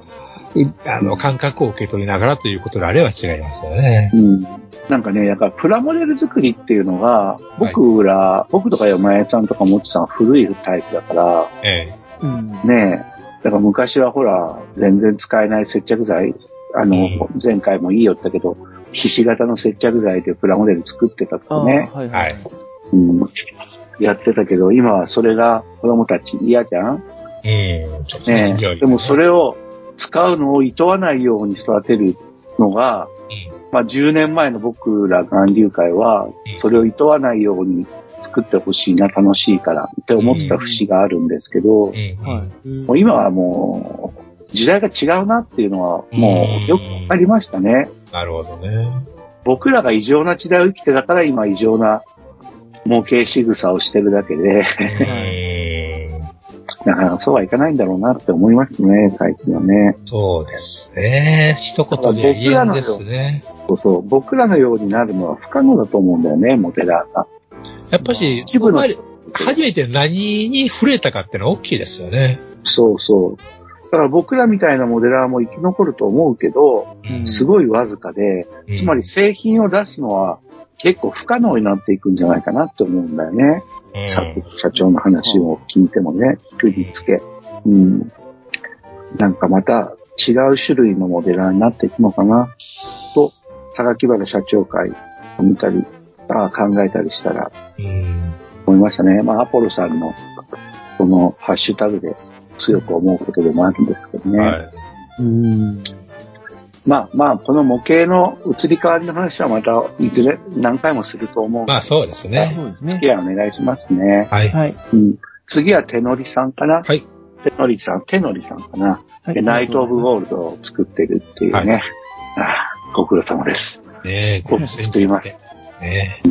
うあの、感覚を受け取りながらということであれば違いますよね。うん。なんかね、やっぱプラモデル作りっていうのが、僕ら、僕とか山江さんとかもっちさんは古いタイプだから、えうん。ねえ、だから昔はほら、全然使えない接着剤、あの、うん前回もいいよったけど、ひし形の接着剤でプラモデル作ってたとかね、はいえ。はい。うん、やってたけど、今はそれが子供たち嫌じゃん？うん。ねいやいや。でもそれを使うのを厭わないように育てるのが、まあ10年前の僕ら岩流会はうん、それを厭わないように作ってほしいな、楽しいからって思ってた節があるんですけど、今はもう、時代が違うなっていうのは、もうよくわかりましたね。なるほどね。僕らが異常な時代を生きてたから今異常な模型仕草をしてるだけで、なかなかそうはいかないんだろうなって思いますね、最近はね。そうですね。一言で言えんですね。そうそう。僕らのようになるのは不可能だと思うんだよね、モデラーが。やっぱし、一部の初めて何に触れたかってのは大きいですよね。そうそう。だから僕らみたいなモデラーも生き残ると思うけど、すごいわずかで、つまり製品を出すのは結構不可能になっていくんじゃないかなって思うんだよね。さっき社長の話を聞いてもね、聞くにつけ。うん。なんかまた違う種類のモデラーになっていくのかな、と、榊原社長会を見たり、あ考えたりしたら、思いましたね。まあ、アポロさんの、このハッシュタグで強く思うことでもあるんですけどね。うん。まあまあ、この模型の移り変わりの話はまた、いずれ何回もすると思う。まあそうですね。付き合いお願いしますね。はい。はい。うん、次は手乗りさんかなはい。手乗りさん、手乗りさんかな、はいでナイト・オブ・ゴールドを作ってるっていうね。ああご苦労様です。ねえ、僕作ります。ね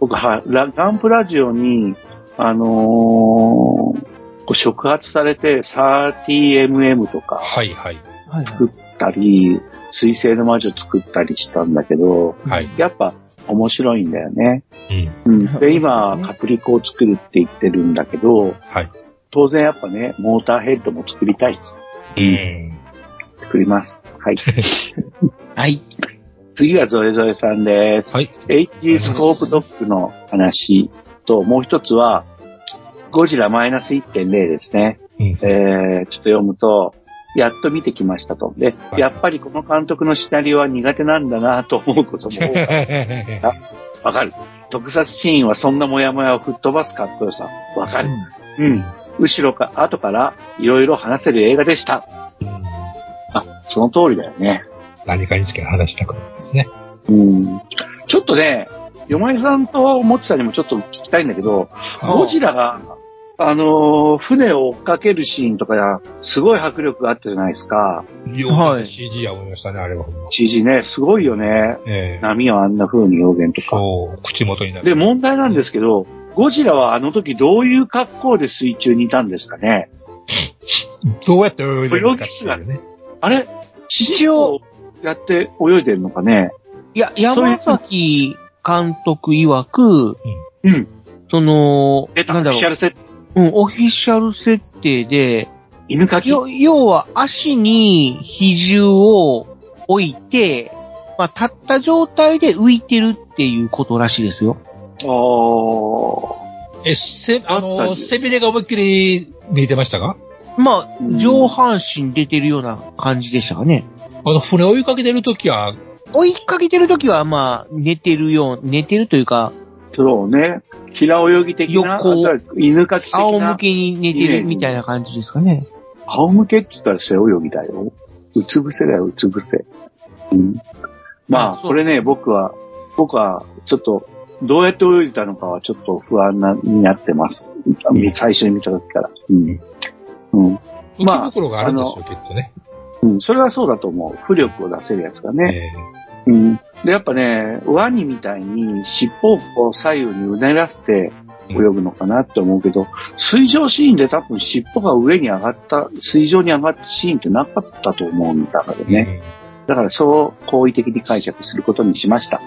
僕は、ラガンプラジオに、あのーこう触発されて 30mm とかはいはい。はい。作ったり、水星の魔女作ったりしたんだけど、はい。やっぱ面白いんだよね。うん。うん、で、今、カプリコを作るって言ってるんだけど、はい。当然やっぱね、モーターヘッドも作りたいです。うん。作ります。はい。はい。次はゾエゾエさんです。はい。HG スコープドッグの話と、もう一つは、ゴジラマイナス1.0ですね。うん。えー、ちょっと読むと、やっと見てきましたと。で、はいやっぱりこの監督のシナリオは苦手なんだなと思うことも多かった。わかる。特撮シーンはそんなモヤモヤを吹っ飛ばすかっこよさ。わかる。うん。後ろか、後からいろいろ話せる映画でした。あ、その通りだよね。何かにつけ話したくなるんですね。うん。ちょっとね、よまいさんともちさんにもちょっと聞きたいんだけど、ゴジラが、あのー船を追っかけるシーンとか、すごい迫力があったじゃないですか。はい CG や思いましたね、あれは。CG ね、すごいよね。ええ波をあんな風に表現とか。そう、口元になる。で、問題なんですけど、ゴジラはあの時どういう格好で水中にいたんですかね？どうやって泳いでるのかっていうね。あれ？一応、やって泳いでるのかね？いや、山崎監督曰く、うん。その、出た、なんだろオフィシャルセット。う、うん、オフィシャル設定で、犬かき？よ要は足に比重を置いて、まあ、立った状態で浮いてるっていうことらしいですよ。あえ、せ、あの、り背びれが思いっきり見えてましたか？まあうん、上半身出てるような感じでしたかね。あの、船追いかけてるときは、追いかけてるときは、まあ、寝てるよう、寝てるというか、そうね。平泳ぎ的な、横あとは犬かき的な。仰向けに寝てるみたいな感じですかね。仰向けって言ったら背泳ぎだよ。うつ伏せだよ、うつ伏せ。うん。まあ、これね、僕は、僕は、ちょっと、どうやって泳いでたのかはちょっと不安な、になってます。最初に見た時から。うん。うん。浮まあき袋があるんですよ、きっとね。うん、それはそうだと思う。浮力を出せるやつがね。えうん。で、やっぱね、ワニみたいに尻尾を左右にうねらせて泳ぐのかなって思うけど、水上シーンで多分尻尾が上に上がった、水上に上がったシーンってなかったと思うんだからえね。だからそう好意的に解釈することにしました。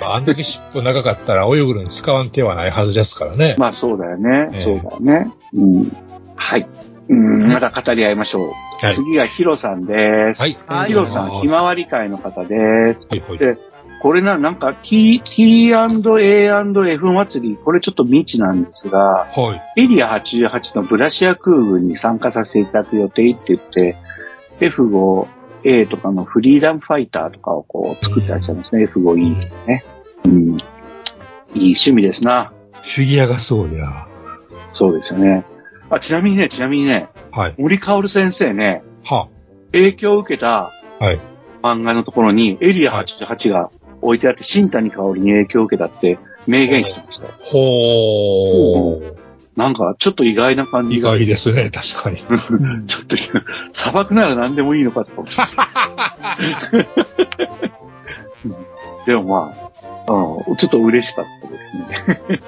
まあ、あんだけ尻尾長かったら泳ぐのに使わん手はないはずですからね。まあそうだよね。ええそうだよね。うん。はい。うん、また語り合いましょう。はい次がヒロさんです。はい。はいヒロさん、ひまわり会の方です。はいはいで、これな、なんか T、T&A&F 祭り、これちょっと未知なんですが、はい。エリア88のブラシア空軍に参加させていただく予定って言って、F5A とかのフリーダムファイターとかをこう作ってらっしゃいますね。F5E とかね。うん。いい趣味ですな。フィギュアがそうや。そうですよね。あ、ちなみにね、ちなみにね、はい。森薫先生ね、は影響を受けたはい。漫画のところにエリア88が置いてあって、新谷香織に影響を受けたって明言してましたよ。ほー。なんか、ちょっと意外な感じ意が。外ですね、確かに。ちょっと、砂漠なら何でもいいのかと思って。うんでもまあ、うん、ちょっと嬉しかったですね。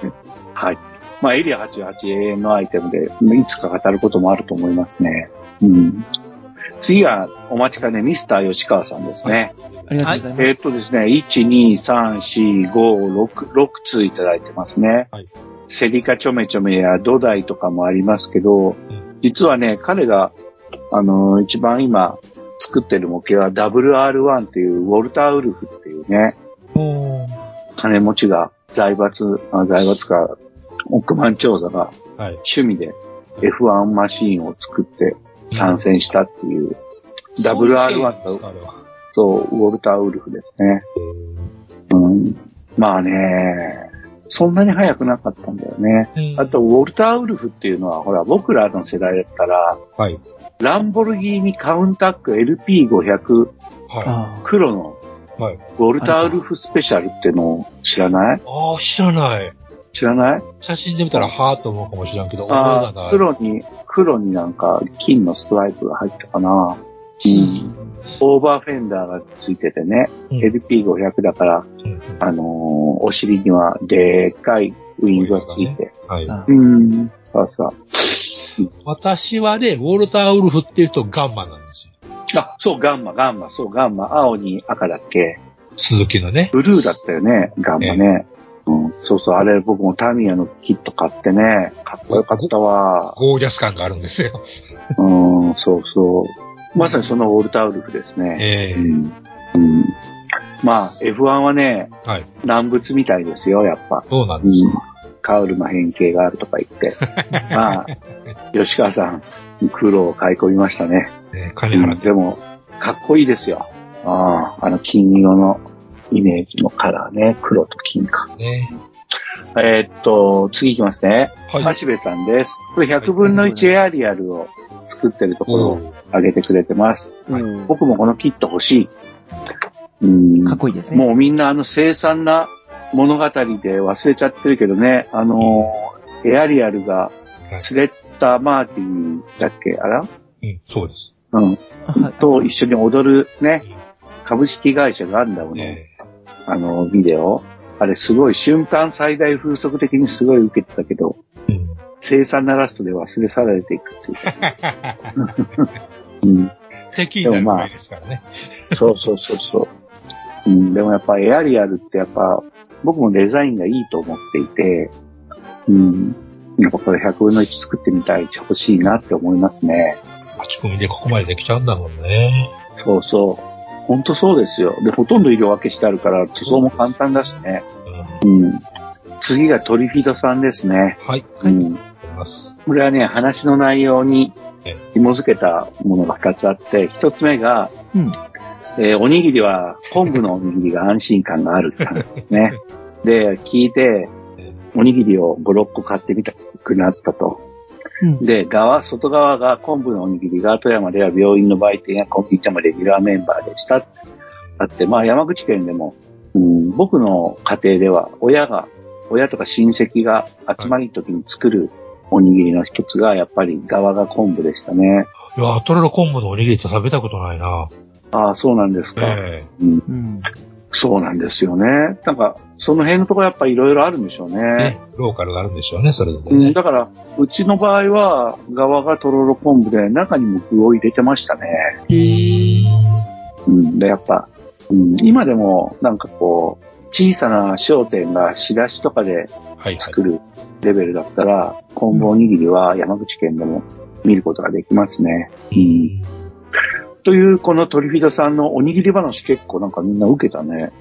はい。まあ、エリア88永遠のアイテムで、いつか語ることもあると思いますね。うん。次は、お待ちかね、ミスター吉川さんですね。ありがとうございます。えーっとですね、1、2、3、4、5、6、6通いただいてますね。はいセリカちょめちょめや土台とかもありますけど、実はね、彼が、あのー一番今作ってる模型は WR1 っていうウォルターウルフっていうね、金持ちが財閥、あ財閥か、億万長者がはい。趣味で F1 マシーンを作って参戦したっていう、WR1 とあれは。そう、ウォルターウルフですね。うん。まあね、そんなに早くなかったんだよね。うんあと、ウォルターウルフっていうのは、ほら、僕らの世代だったら、はい。ランボルギーニカウンタック LP500 はあ黒のい。はい。ウォルターウルフスペシャルってのを知らない？ああ、知らない。知らない？写真で見たら、はーと思うかもしれんけど、ああがない。黒に、黒になんか金のスワイプが入ったかな。うん。オーバーフェンダーがついててね、うん LP500 だから、うんあのーお尻にはでっかいウィングがついて。はい。あうん。そうそう。私はね、ウォルターウルフっていうとガンマなんですよ。あ、そう、ガンマ、ガンマ、そう、ガンマ。青に赤だっけ鈴木のね。ブルーだったよね、ガンマね。うん、そうそう、あれ僕もタミヤのキット買ってね、かっこよかったわ。ゴージャス感があるんですよ。うん、そうそう。まさにそのウォルターウルフですね。ええうん。うん。まあ、F1 はね、はい。難物みたいですよ、やっぱ。そうなんですよ。うん。カウルの変形があるとか言って。まあ、吉川さん、苦労を買い込みましたね。ね金払って。でも、かっこいいですよ。ああ、あの金色のイメージのカラーね。黒と金か。ね。えーっと、次いきますね。はい。橋部さんです。これ100分の1エアリアルを作ってるところを上げてくれてます。うん僕もこのキット欲しい。うん。かっこいいですね。もうみんなあの凄惨な物語で忘れちゃってるけどね、あのーエアリアルがスレッタ・マーティンだっけ？あら？うん、そうです。うん。は いと一緒に踊るね、株式会社ガンダムの、えあの、ビデオ。あれすごい瞬間最大風速的にすごい受けてたけど、えうん。凄惨なラストで忘れ去られていくっていう。うん。敵になる前ですからね。そうそうそうそう。うん、でもやっぱエアリアルってやっぱ僕もデザインがいいと思っていて、うん。やっぱこれ100分の1作ってみたい、欲しいなって思いますね。勝ち込みでここまでできちゃうんだもんね。そうそう。ほんとそうですよ。で、ほとんど色分けしてあるから塗装も簡単だしね。うん。うん。次がトリフィドさんですね。はい。うん。これはね、話の内容にえ紐づけたものが2つあって、1つ目が、うん。えーおにぎりは、昆布のおにぎりが安心感があるって話ですね。で、聞いて、おにぎりを5、6個買ってみたくなったと。うん。で、側、外側が昆布のおにぎりが富山では病院の売店やコンビニ店もレギュラーメンバーでした。あって、まあ山口県でも、うん、僕の家庭では親が、親とか親戚が集まり時に作るおにぎりの一つが、やっぱり側が昆布でしたね。いや、トロロ昆布のおにぎりって食べたことないな。ああ、そうなんですか。えうん、うん。そうなんですよね。なんか、その辺のところやっぱいろいろあるんでしょうえね。ね。ローカルがあるんでしょうね、それでうん、ね。だから、うちの場合は、側がとろろ昆布で、中にも具を入れてましたね。うん、で、やっぱ、うん、今でも、なんかこう、小さな商店が仕出しとかではいはい。作るレベルだったら、昆布おにぎりは山口県でも見ることができますね。うん。という、このトリフィドさんのおにぎり話結構なんかみんな受けたね。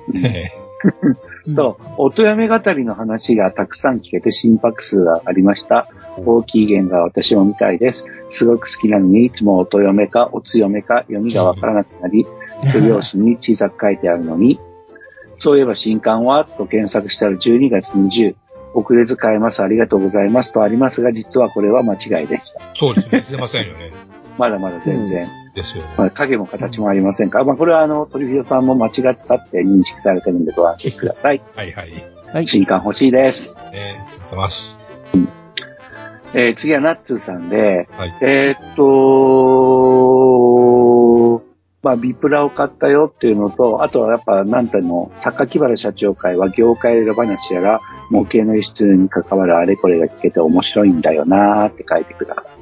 そう、音やめ語りの話がたくさん聞けて心拍数が上がりました。大きい弦が私も見たいです。すごく好きなのに、いつも音読めか、おつ読めか、読みがわからなくなり、背拍子に小さく書いてあるのに、そういえば新刊はと検索したら12月20、遅れず買えます、ありがとうございますとありますが、実はこれは間違いでした。そうですね。出ませんよね。まだまだ全然。ですよね。まあ、影も形もありませんから、まあ、これはあの、トリフィドさんも間違ったって認識されてるんでご安心ください。はいはい。はい。新刊欲しいです。えー、出ます。えー次はナッツーさんで、はい。えーっと、まあ、ビプラを買ったよっていうのと、あとはやっぱ、なんていうの、榊原社長会は業界裏話やら、模型の輸出に関わるあれこれが聞けて面白いんだよなーって書いてください。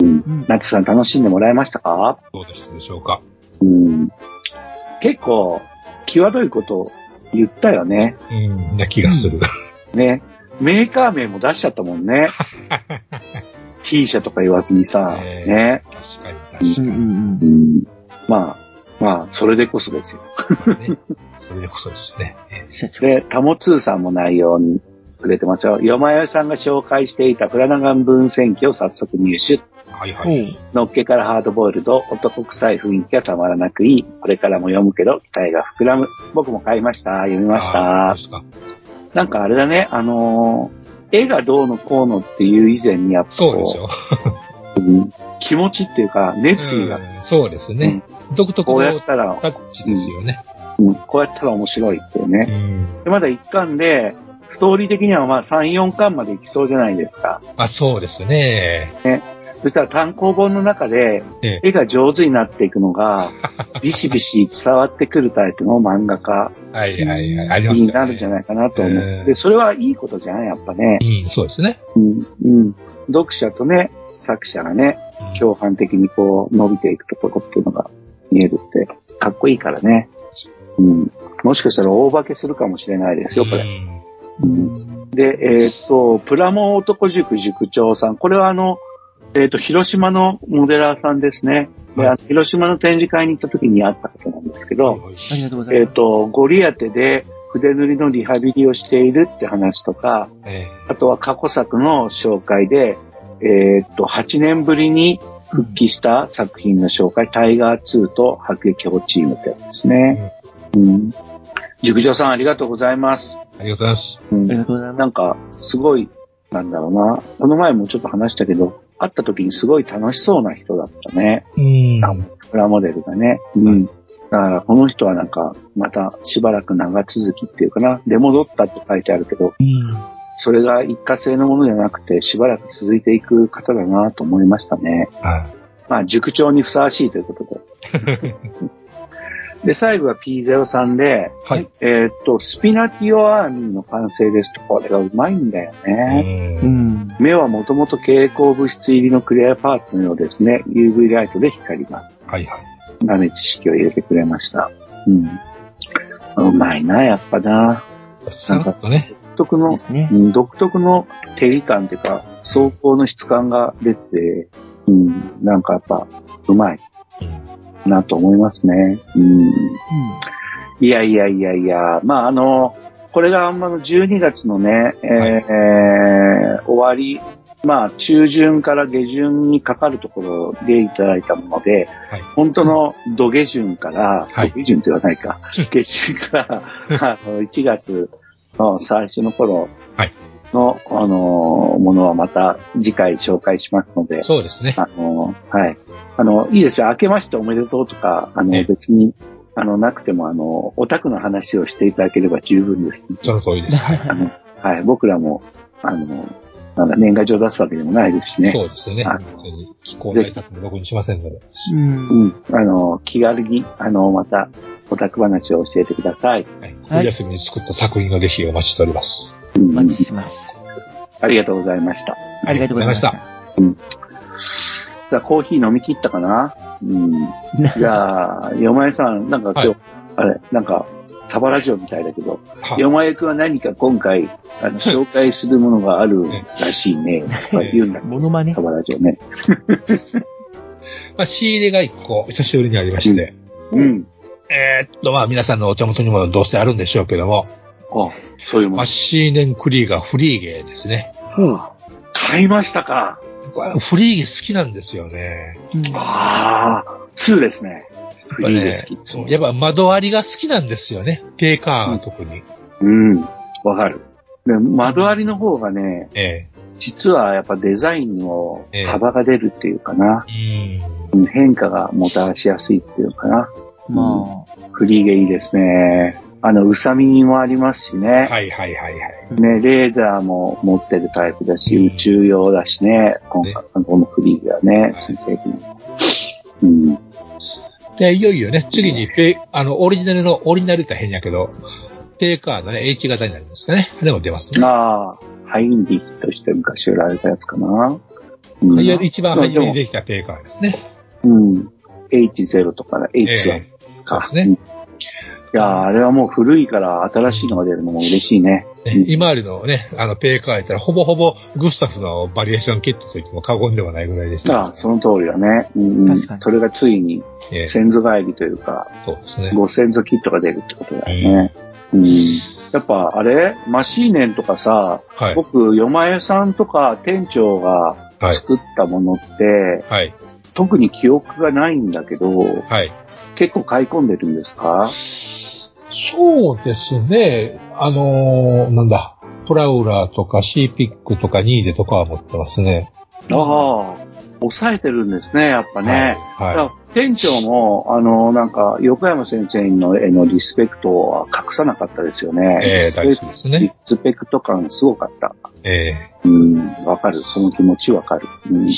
うん。ナッツさん楽しんでもらえましたか？どうでしたでしょうか。うん。結構、際どいことを言ったよね。うん、な気がする。ね。メーカー名も出しちゃったもんね。T 社とか言わずにさ、ね。確かに、確かに。うん。まあ、まあ、それでこそですよ。ね、それでこそですね。で、タモツーさんも内容に触れてますよ。よまよさんが紹介していたフラナガン文献記を早速入手。はいはい。のっけからハードボイルド、男臭い雰囲気がたまらなくいい。これからも読むけど、期待が膨らむ。僕も買いました。読みました。なんかあれだね、あのー絵がどうのこうのっていう以前にやっぱこそうですよ。うん気持ちっていうか、熱意が、うんそうですね。独特こうやのったら、タッチですよね。うんこうやったら面白いっていうね。でまだ1巻で、ストーリー的にはまあ3、4巻までいきそうじゃないですか。あ、そうですね。ね。そしたら単行本の中でええ、絵が上手になっていくのが、ビシビシ伝わってくるタイプの漫画家になるんじゃないかなと思う。ええで、それはいいことじゃん、やっぱね。うん、そうですね。うん、うん。読者とね、作者がね、共犯的にこう伸びていくところっていうのが見えるって、かっこいいからね。うん。もしかしたら大化けするかもしれないですよ、これ。うんで、えっ、と、プラモ男塾塾長さん。これはあの、えっ、と、広島のモデラーさんですね。であの広島の展示会に行った時に会ったことなんですけど、ありがとうございえっ、ます。と、ゴリアテで筆塗りのリハビリをしているって話とか、えあとは過去作の紹介で、えっ、と、8年ぶりに復帰した作品の紹介、タイガー2と迫撃砲チームってやつですね。うん。塾長さんありがとうございます。ありがとうございます。うんありがとうございます。なんか、すごい、なんだろうな。この前もちょっと話したけど、会った時にすごい楽しそうな人だったね。うん。プラモデルがね。うん。だから、この人はなんか、またしばらく長続きっていうかな。出戻ったって書いてあるけど、それが一過性のものじゃなくて、しばらく続いていく方だなと思いましたね。はい。まあ、塾長にふさわしいということで。で、最後は P03 で、はい。えーっと、スピナティオアーミーの完成ですと、これがうまいんだよね。うん。目はもともと蛍光物質入りのクリアパーツのようですね。UV ライトで光ります。はいはい。豆知識を入れてくれました。うん。うまいな、やっぱな。さらっとね。独特の、ねうん独特の照り感っていうか、走行の質感が出て、うん、なんかやっぱ、うまいなと思いますね。うん。いやいやいやいや、まああの、これがあんまの12月のね、えーえー終わり、まあ中旬から下旬にかかるところでいただいたもので、はい本当の土下旬から、はい土下旬ではないか、下旬から、あの1月の最初の頃はいの、あの、ものはまた次回紹介しますので、そうですね。あの、はい。あの、いいですよ。明けましておめでとうとか、あの、ええ別に、あの、なくても、あの、オタクの話をしていただければ十分です。その通りです。はい。あの、はい。僕らも、あの、なんだ、年賀状出すわけでもないですしね。そうですよね。気候対策もろくにしませんので。うん。うん。あの、気軽に、あの、また、オタク話を教えてください。はい。冬休みに作った作品のぜひお待ちしております。うんお待ちしてます。ありがとうございました。ありがとうございました。じゃあ、コーヒー飲み切ったかな？うん。じゃあ、よまえさん、なんか今日、はいあれ、なんか、サバラジオみたいだけど、はいよまえくんは何か今回、あの、紹介するものがあるらしいね。とか言うんだけど、モノマネ？サバラジオね。まあ、仕入れが一個、久しぶりにありまして。うん。えーっと、まあ、皆さんのお手元にもどうせあるんでしょうけども、あ、そういうもマん。シーネンクリーガーフリーゲーですね。買いましたか。フリーゲー好きなんですよね。ああ、2ですね。フリーで好き。やっぱねやっぱ窓割りが好きなんですよね。ペーカーは特に。うん。わかる。で、窓ありの方がね、え実はやっぱデザインのええ幅が出るっていうかな。えうん。うん変化がもたらしやすいっていうかな。まフリーゲいいですね。あの、うさみもありますしね。はいはいはいはい。ね、レーダーも持ってるタイプだし、宇宙用だしね、今回、このフリーがね、新製品。うん。で、いよいよね、次にペ、あの、オリジナルの、オリジナルって変やけど、ペイカードね、H 型になりますかね。あれも出ますね。ああ、ハインディとして昔売られたやつかな。うんいや一番初めにでできたペイカーですね。もうん。H0 とかね、H1 えか。そうですねいやーあれはもう古いから新しいのが出るのも嬉しいね。ね今までのね、あの、ペイカーやったら、ほぼほぼグスタフのバリエーションキットと言っても過言ではないぐらいでした。ああ、その通りだね。うんうん、それがついにええ先祖返りというか、そうですね。ご先祖キットが出るってことだよね。うん。やっぱあれマシーネンとかさ、はい。僕、よまえさんとか店長がはい。作ったものって、はい。特に記憶がないんだけど、はい。結構買い込んでるんですか？そうですね。あのーなんだ。プラウラーとかシーピックとかニーゼとかは持ってますね。ああ、抑えてるんですね、やっぱね。はい。だから店長も、あの、なんか、横山先生のへのリスペクトは隠さなかったですよね。ええ大好きですねリスペクト感すごかった。えうん、わかる。その気持ちわかる。うん。え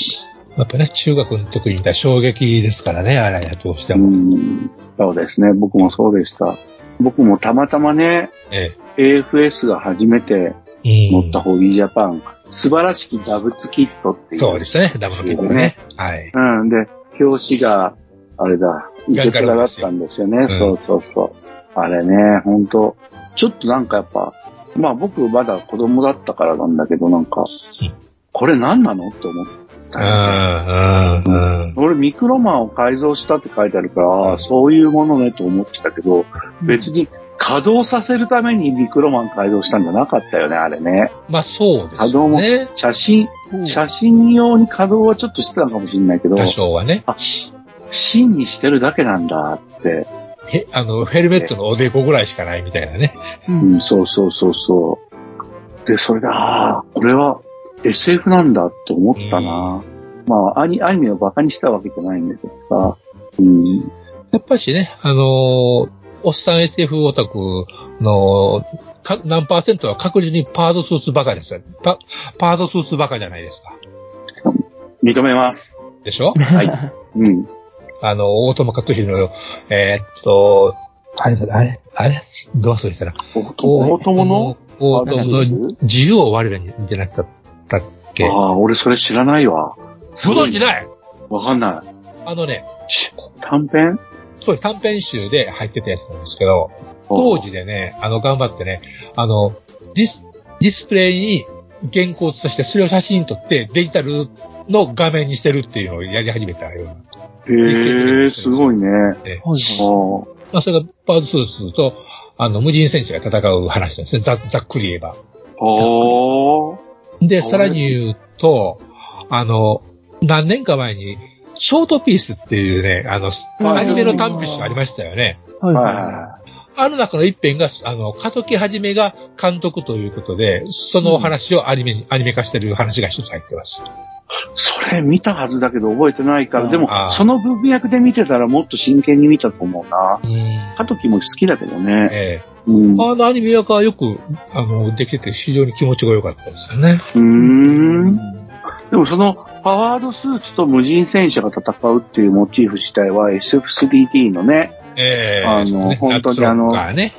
やっぱね、中学の時にいた衝撃ですからね、あれやどうしてうも。ん、そうですね。僕もそうでした。僕もたまたまね、え AFS が初めてえ。持ったホビージャパン、素晴らしきダブツキットっていう。そうですね、ダブルキットね。はい。うん。で、表紙が、あれだ、ガンガラだったんですよね。うんそうそうそう。あれね、ほんと、ちょっとなんかやっぱ、まあ僕まだ子供だったからなんだけど、なんか、うんこれ何なの？って思ったう。ん、うん、うん。俺ミクロマンを改造したって書いてあるから、そういうものねと思ってたけど、別に稼働させるためにミクロマン改造したんじゃなかったよね、あれね。まあそうです稼働もね。写真、写真用に稼働はちょっとしてたのかもしれないけど、多少はね。あ、芯にしてるだけなんだって。へあの、ヘルメットのおでこぐらいしかないみたいなね。うん、そうそうそうそう。で、それで、ああ、これは SF なんだって思ったな。まあ、アニアニメをバカにしたわけじゃないんだけどさ。うん。やっぱしね、あのーおっさん SF オタクのか何パーセントは確実にパードスーツバカですよ。パパードスーツバカじゃないですか。認めます。でしょ？はい。うん。あの、大友克弘の、えーっと、あれだ、あれあれ？どう忘れしたら。大友の大友の自由を我らにじゃなかったっけ？ああ、俺それ知らないわ。ご存知ない？わかんない。あのね、短編？そう短編集で入ってたやつなんですけど、当時でね、あの、頑張ってね、あの、ディス、ディスプレイに原稿を写して、それを写真撮ってデジタルの画面にしてるっていうのをやり始めたような。へえ、すごいね。ええああまあ、それがパードスーツと、あの、無人戦士が戦う話なんですね。ざざっくり言えば。あで、さらに言うと、あの、何年か前に、ショートピースっていうね、あの、はいアニメの短編集ありましたよね。あ。はあの中の一編が、あの、加藤木はじめが監督ということで、そのお話をアニメに、アニメ化してる話が一つ入ってます。い。それ見たはずだけど覚えてないから、でもその文脈で見てたらもっと真剣に見たと思うな。うん。カトキも好きだけどね。えうん。えあのアニメ化はよく、あの、できてて非常に気持ちが良かったですよね。うーん。でもそのパワードスーツと無人戦車が戦うっていうモチーフ自体は SF3D のね、ええあのね本当にあのね。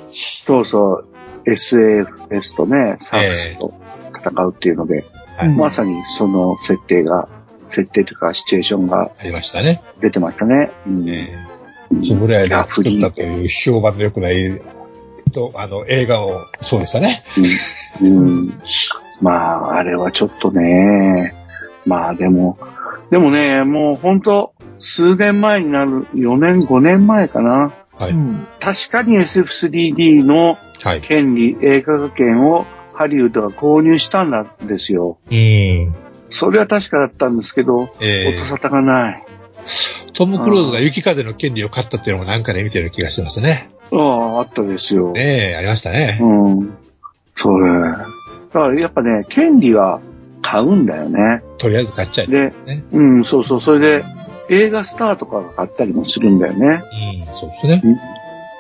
そうそう、SAFS とね、サーフスと戦うっていうので、はいまさにその設定が、設定というかシチュエーションがありましたね。出てましたね。うん。ええシブラヤでいやフリー作ったという評判の良くない、と、あの、映画を、そうでしたね。うん。うん。まあ、あれはちょっとね、まあでも、でもね、もう本当数年前になる、4年、5年前かな。はい。確かに SF3D のはい。権利、映画化権をハリウッドが購入したんですよ。うん。それは確かだったんですけど、ええ音沙汰がない。トム・クルーズが雪風の権利を買ったっていうのもなんかで見てる気がしますね。ああ、あったですよ。ねえ、ありましたね。うん。そうね。だからやっぱね、権利は買うんだよね。とりあえず買っちゃえ。で、ねうん、そうそう。それで、映画スターとかが買ったりもするんだよね。うん、そうですね。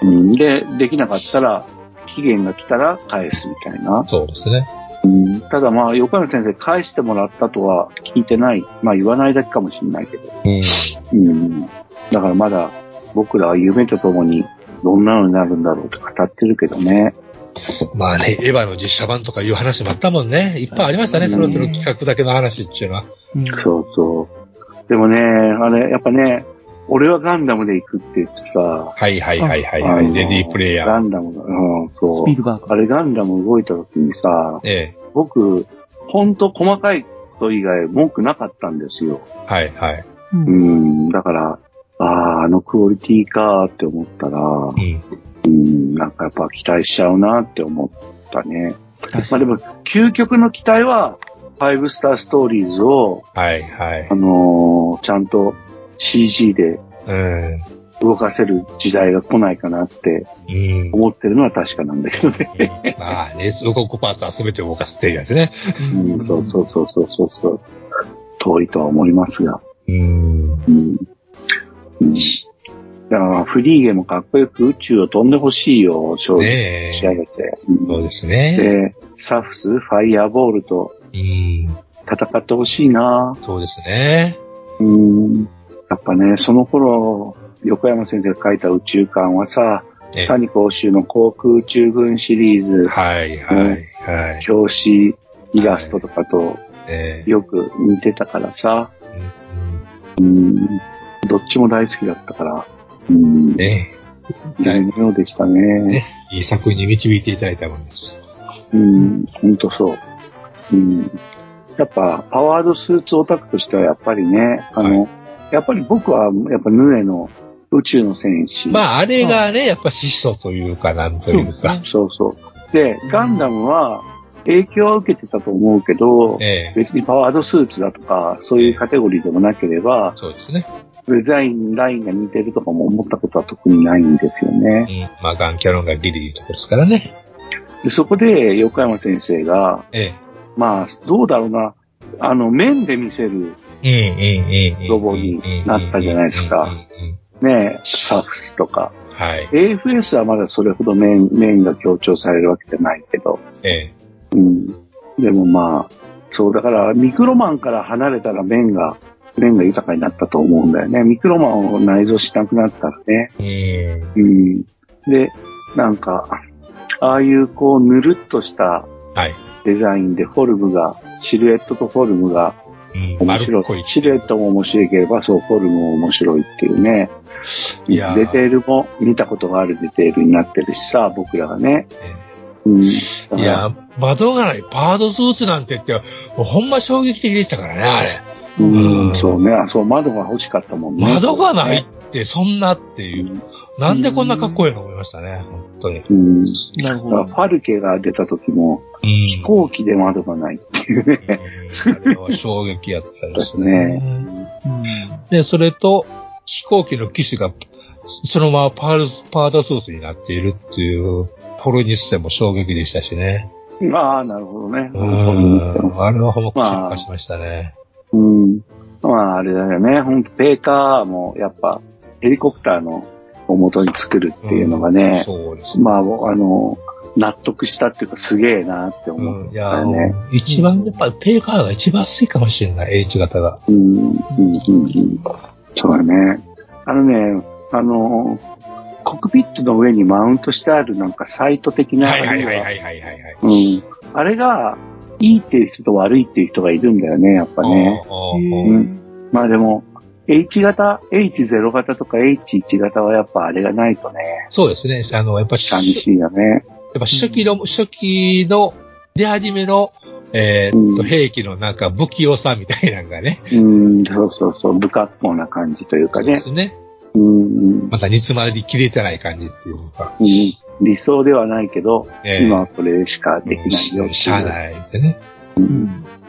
うん。で、できなかったら、期限が来たら返すみたいな。そうですね。うん、ただまあ、横山先生返してもらったとは聞いてない。まあ言わないだけかもしれないけど。うん。うん。だからまだ僕らは夢とともにどんなのになるんだろうと語ってるけどね。まあね、エヴァの実写版とかいう話もあったもんね。いっぱいありましたね、その手の企画だけの話っていうのは。そうそう。でもね、あれ、やっぱね、俺はガンダムで行くって言ってさ、はいはいはいはいはい。レディープレイヤー。ガンダムが、うん、そうスピ。ルバーグ。あれガンダム動いた時にさ、ええ。僕、ほんと細かいこと以外文句なかったんですよ。はいはい。う。うんん、だから、ああ、あのクオリティかーって思ったら、うん。うん、なんかやっぱ期待しちゃうなって思ったね。確かまあでも、究極の期待は、ファイブスターストーリーズを、はいはいあ。のーちゃんと CG でうん。動かせる時代が来ないかなってうん。思ってるのは確かなんだけどね。まあね、動くパーツは全て動かすっていうやつね。うん、そうそうそうそうそうそう。遠いとは思いますが。うん。うん。うん、だから、フリーゲもかっこよく宇宙を飛んでほしいよ、正直ね仕上え。げて。うんそうですね。で、サフス、ファイヤーボールとうん。戦ってほしいなそうですね。うん。やっぱね、その頃、横山先生が書いた宇宙観はさ、ええ谷公衆の航空宇宙軍シリーズ、はいはいはい。表紙イラストとかとええよく似てたからさ、うんうん、どっちも大好きだったから、うん、ね夢のようでしたね。ねいい作品に導いていただいたものです。うん、ほんとそう。うん。やっぱ、パワードスーツオタクとしてはやっぱりね、あの、やっぱり僕は、やっぱヌエの宇宙の戦士。まあ、あれがね、やっぱ質素というか、なんというか。そうそう。で、ガンダムは影響は受けてたと思うけど、ええ別にパワードスーツだとか、そういうカテゴリーでもなければ、そうですね。デザイン、ラインが似てるとかも思ったことは特にないんですようね。ん。まあ、ガンキャノンがギリいうところですからね。でそこで、横山先生が、ええ。まあ、どうだろうな、あの、面で見せる。ロボになったじゃないですか。ね、サフスとか。はい。AFS はまだそれほど面、面が強調されるわけじゃないけど。ええ。うん。でもまあ、そう、だから、ミクロマンから離れたら面が、面が豊かになったと思うんだよね。ミクロマンを内蔵しなくなったらね。うん。うん。で、なんか、ああいうこう、ぬるっとしたはい。デザインでフォルムが、シルエットとフォルムがうん。面白いい。。シルエットも面白いければ、そう、フォルムも面白いっていうね。いやーデテールも見たことがあるデテールになってるしさ、僕らがね。うん。いや、窓がない、パードスーツなんてって、もうほんま衝撃的でしたからね、あれ。うん、そうね。あそう、窓が欲しかったもんね。窓がないって、そんなっていう。なんでこんなかっこいいの思いましたね、本当に。うん。なるほど。ファルケが出た時も、うん。飛行機で窓がないっていうね。あれは衝撃やったですでね。うんで、それと、飛行機の機種が、そのままパール、パードスーツになっているっていう、フォルニステも衝撃でしたしね。ああ、なるほどね。うん。あれはほんま心配しましたね。うん。まあ、あれだよね。ほんと、ペーカーも、やっぱ、ヘリコプターのを元に作るっていうのがね、そうです。まあ、あの、納得したっていうか、すげえなって思うん。いったや一番、やっぱペーカーが一番安いかもしれない、H 型が。うん、うん、うん、うん。そうだね。あのね、あの、コックピットの上にマウントしてあるなんかサイト的な、はいはいはいはいはいはい。うん。あれが、いいっていう人と悪いっていう人がいるんだよね、やっぱね。うん。まあでも、H 型、H0 型とか H1 型はやっぱあれがないとね、そうですね。あの、やっぱ、寂しいよね。やっぱ初期の、初期の出始めの、えーっと、うん兵器のなんか不器用さみたいなのがね。うん、そうそうそう、不格好な感じというかねそうです。ね。うん、うんまた煮詰まりきれてない感じっていうか。うん理想ではないけど、ええ今はこれしかできないよってしゃ。ないでね。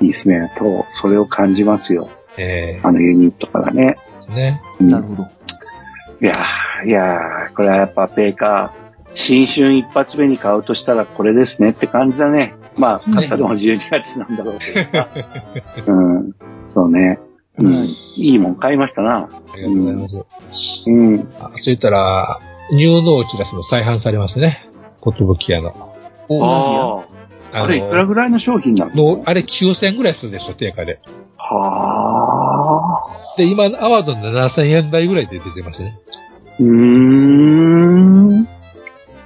いいですね。と、それを感じますよ。えあのユニットからね。ーですね。うんなるほど。いやー、いやー、これはやっぱペーカー、新春一発目に買うとしたらこれですねって感じだね。まあ、買ったのも12月なんだろうけどさ。うん。そうね。うん。いいもん買いましたな。ありがとうございます。うん。あそう言ったら、ニューノーチラスも再販されますね。ことぶき屋の。ああ。あれ、いくらぐらいの商品なの？の、あれ9000ぐらいするでしょ、定価で。はあ。で、今、アワードの7000円台ぐらいで出てますね。うーん。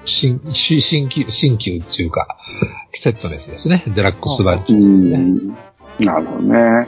新、新、新旧、新旧っていうか、セットのやつですね。デラックス版うってやつですね。ん。なるほどね。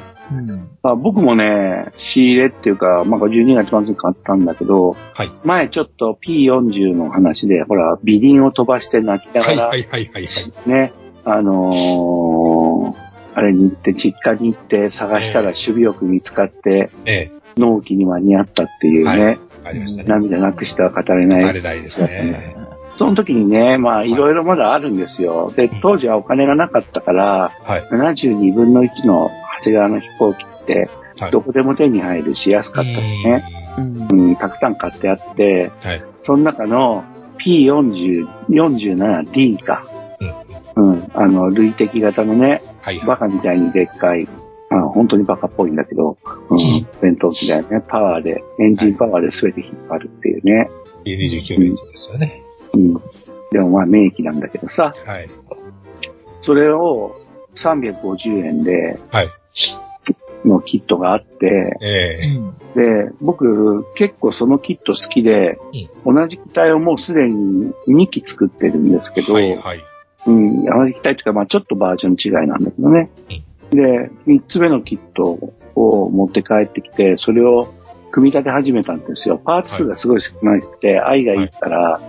あ僕もね、仕入れっていうか、まあ、12月末に買ったんだけど、はい。前ちょっと P40 の話で、ほら、微輪を飛ばして泣きなはい、がら、はい、はい、はい。はいね、あのーあれに行って、実家に行って探したら守備よく見つかって、ええ、納期に間に合ったっていうね、はいありましたね。涙なくしては語れない。あれないですね。その時にね、まあ、いろいろまだあるんですよ。で、当時はお金がなかったから、はい。72分の1の長谷川の飛行機って、はいどこでも手に入るし安かったしね。うん、たくさん買ってあって、はい。その中の P40、47D か。うん。あの、類的型のね、はい。バカみたいにでっかい、あ本当にバカっぽいんだけど、うん、戦闘機だよね。パワーで、エンジンパワーで全て引っ張るっていうね。29エンジンですよね。うん。でもまあ、名機なんだけどさ、はい。それを350円で、はい。のキットがあって、ええで、僕結構そのキット好きで、同じ機体をもうすでに2機作ってるんですけど、はい、はい。うん、同じ機体っていうか、まあちょっとバージョン違いなんだけどね。で、3つ目のキットを持って帰ってきて、それを組み立て始めたんですよ。パーツ数がすごい少なくて、愛がいいから、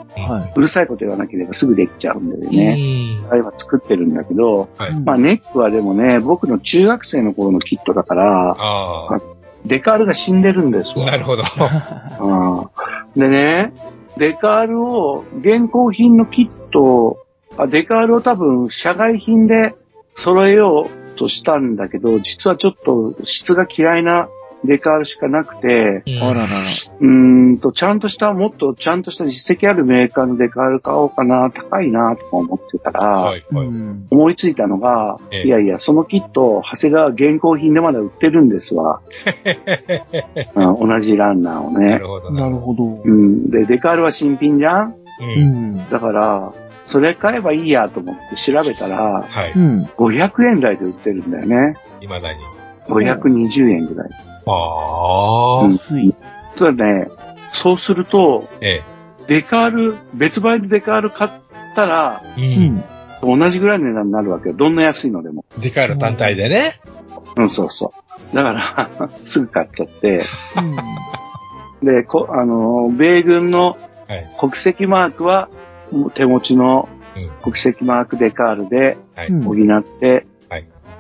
うるさいこと言わなければすぐできちゃうんだよね。あれは作ってるんだけど、まあネックはでもね、僕の中学生の頃のキットだから、デカールが死んでるんですよ。なるほど。うんでね、デカールを、現行品のキットあ、デカールを多分、社外品で揃えようとしたんだけど、実はちょっと質が嫌いなデカールしかなくて、あららら。うーんと、ちゃんとした、もっとちゃんとした実績あるメーカーのデカール買おうかな、高いな、とか思ってたら、思いついたのが、ええいやいや、そのキット、長谷川現行品でまだ売ってるんですわ。うん同じランナーをね。なるほど。なるほど。うん。で、デカールは新品じゃん？うん。だから、それ買えばいいやと思って調べたら、はい。うん。500円台で売ってるんだよね。未だに。520円ぐらい。ああ。うん。そうだね。そうすると、えデカール、別売でデカール買ったら、え。うん。同じぐらいの値段になるわけよ。どんな安いのでも。デカール単体でね。うん、そうそう。だから、すぐ買っちゃって、で、こあの、米軍のはい。国籍マークは、手持ちのうん国籍マークデカールで補って、はい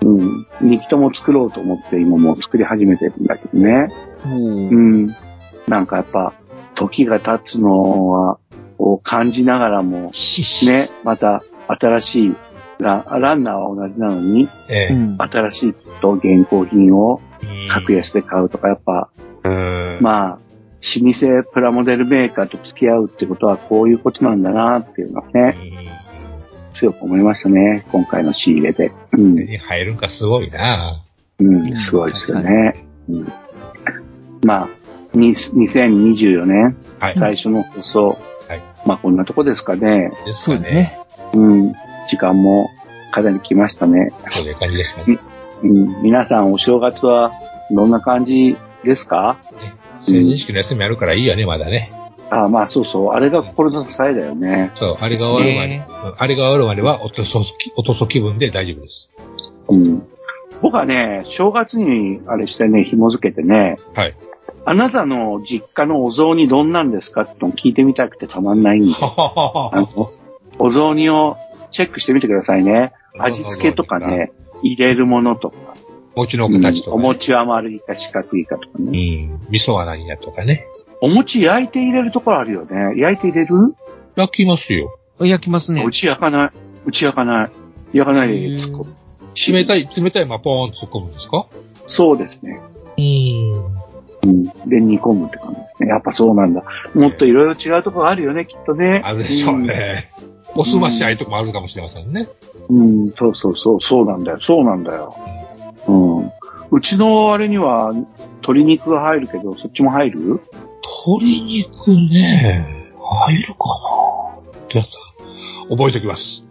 うん、2機とも作ろうと思って今もう作り始めてるんだけどね。うんうん。なんかやっぱ、時が経つのは、を感じながらも、ね、また新しいラランナーは同じなのに、ええ。新しいと現行品を格安で買うとか、やっぱ、うん。まあ、老舗プラモデルメーカーと付き合うってことはこういうことなんだなっていうのはね、強く思いましたね。今回の仕入れで。うん。手に入るんかすごいな。うん、すごいですよね。うん、まあ、に2024年、はい。最初の放送、はい。まあこんなとこですかね。ですかね。そうね。うん、時間もかなり来ましたね。そういう感じですかね。うん、皆さんお正月はどんな感じですか？成人式の休みあるからいいよね、まだね。ああまあそうそう、あれが心の支えだよね。そう、あれが終わるまで、ねうんあれが終わるまでは、おとそき、おとそ気分で大丈夫です。うん。僕はね、正月にあれしてね、紐付けてね、はい。あなたの実家のお雑煮どんなんですかって聞いてみたくてたまんないんで、あの、お雑煮をチェックしてみてくださいね。味付けとかね、入れるものとか、餅の形とか、お餅は丸いか四角いかとかうね。ん。味噌は何やとかね。お餅焼いて入れるところあるよね。焼いて入れる？焼きますよ。焼きますねう。ち焼かない？うち焼かない？焼かないで突っ込む。冷たい、冷たいままポーンと突っ込むんですか？そうですね。うん。うん。で、煮込むって感じですね。やっぱそうなんだ。もっといろいろ違うところあるよね、きっとね。あるでしょうね。おすまし合いとかもあるかもしれませんね。うん。うん、そうそうそう、そうなんだよ。そうなんだよ。うん。うちのあれには鶏肉が入るけど、そっちも入る？鶏肉ね、入るかな？どうやった覚えておきます。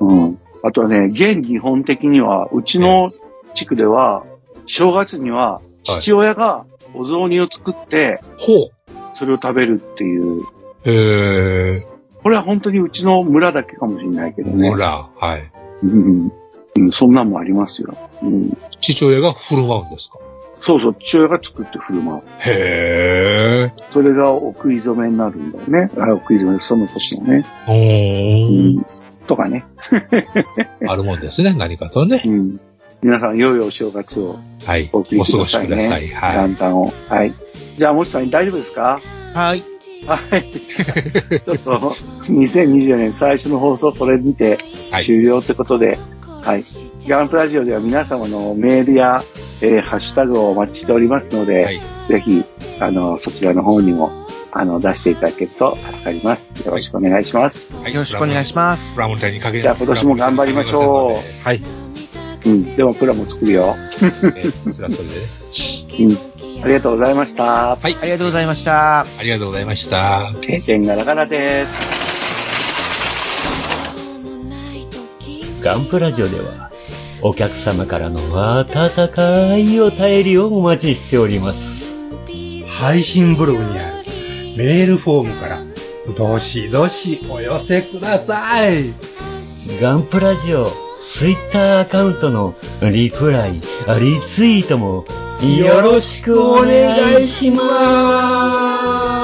うん。あとはね、現日本的には、うちの地区では、正月には、父親がお雑煮を作って、ほそれを食べるっていう、う。へこれは本当にうちの村だけかもしれないけどー。ね。村、はい。うん。うん、そんなんもありますよ。うん。父親が振る舞うんですか？そうそう、父親が作って振る舞う。へそれがお食い初めになるんだよね。あお食い初め、その年のね。ー。おー。とかね。あるもんですね、何かとね。うん。皆さん、良いお正月をはい。お送りくお過ごし。ください。はい。元旦を。はい。じゃあ、もちさん大丈夫ですか？はい。はい。ちょっと、2024年最初の放送、これにてはい終了ってことで、はい。ガンプラジオでは皆様のメールや、えーハッシュタグをお待ちしておりますので、はいぜひ、あの、そちらの方にも、あの、出していただけると助かります。よろしくお願いします。はいよろしくお願いします。プラモデルにかけじゃあ今年も頑張りましょう。はい。うん。でも、プラも作るよ。えーそれはそれでね。うん。ありがとうございました。はい。ありがとうございました。ありがとうございました。経験ガラガラです。ガンプラジオでは、お客様からの温かいお便りをお待ちしております。配信ブログにあるメールフォームから、どしどしお寄せください。ガンプラジオ、ツイッターアカウントのリプライ、リツイートもよろしくお願いします。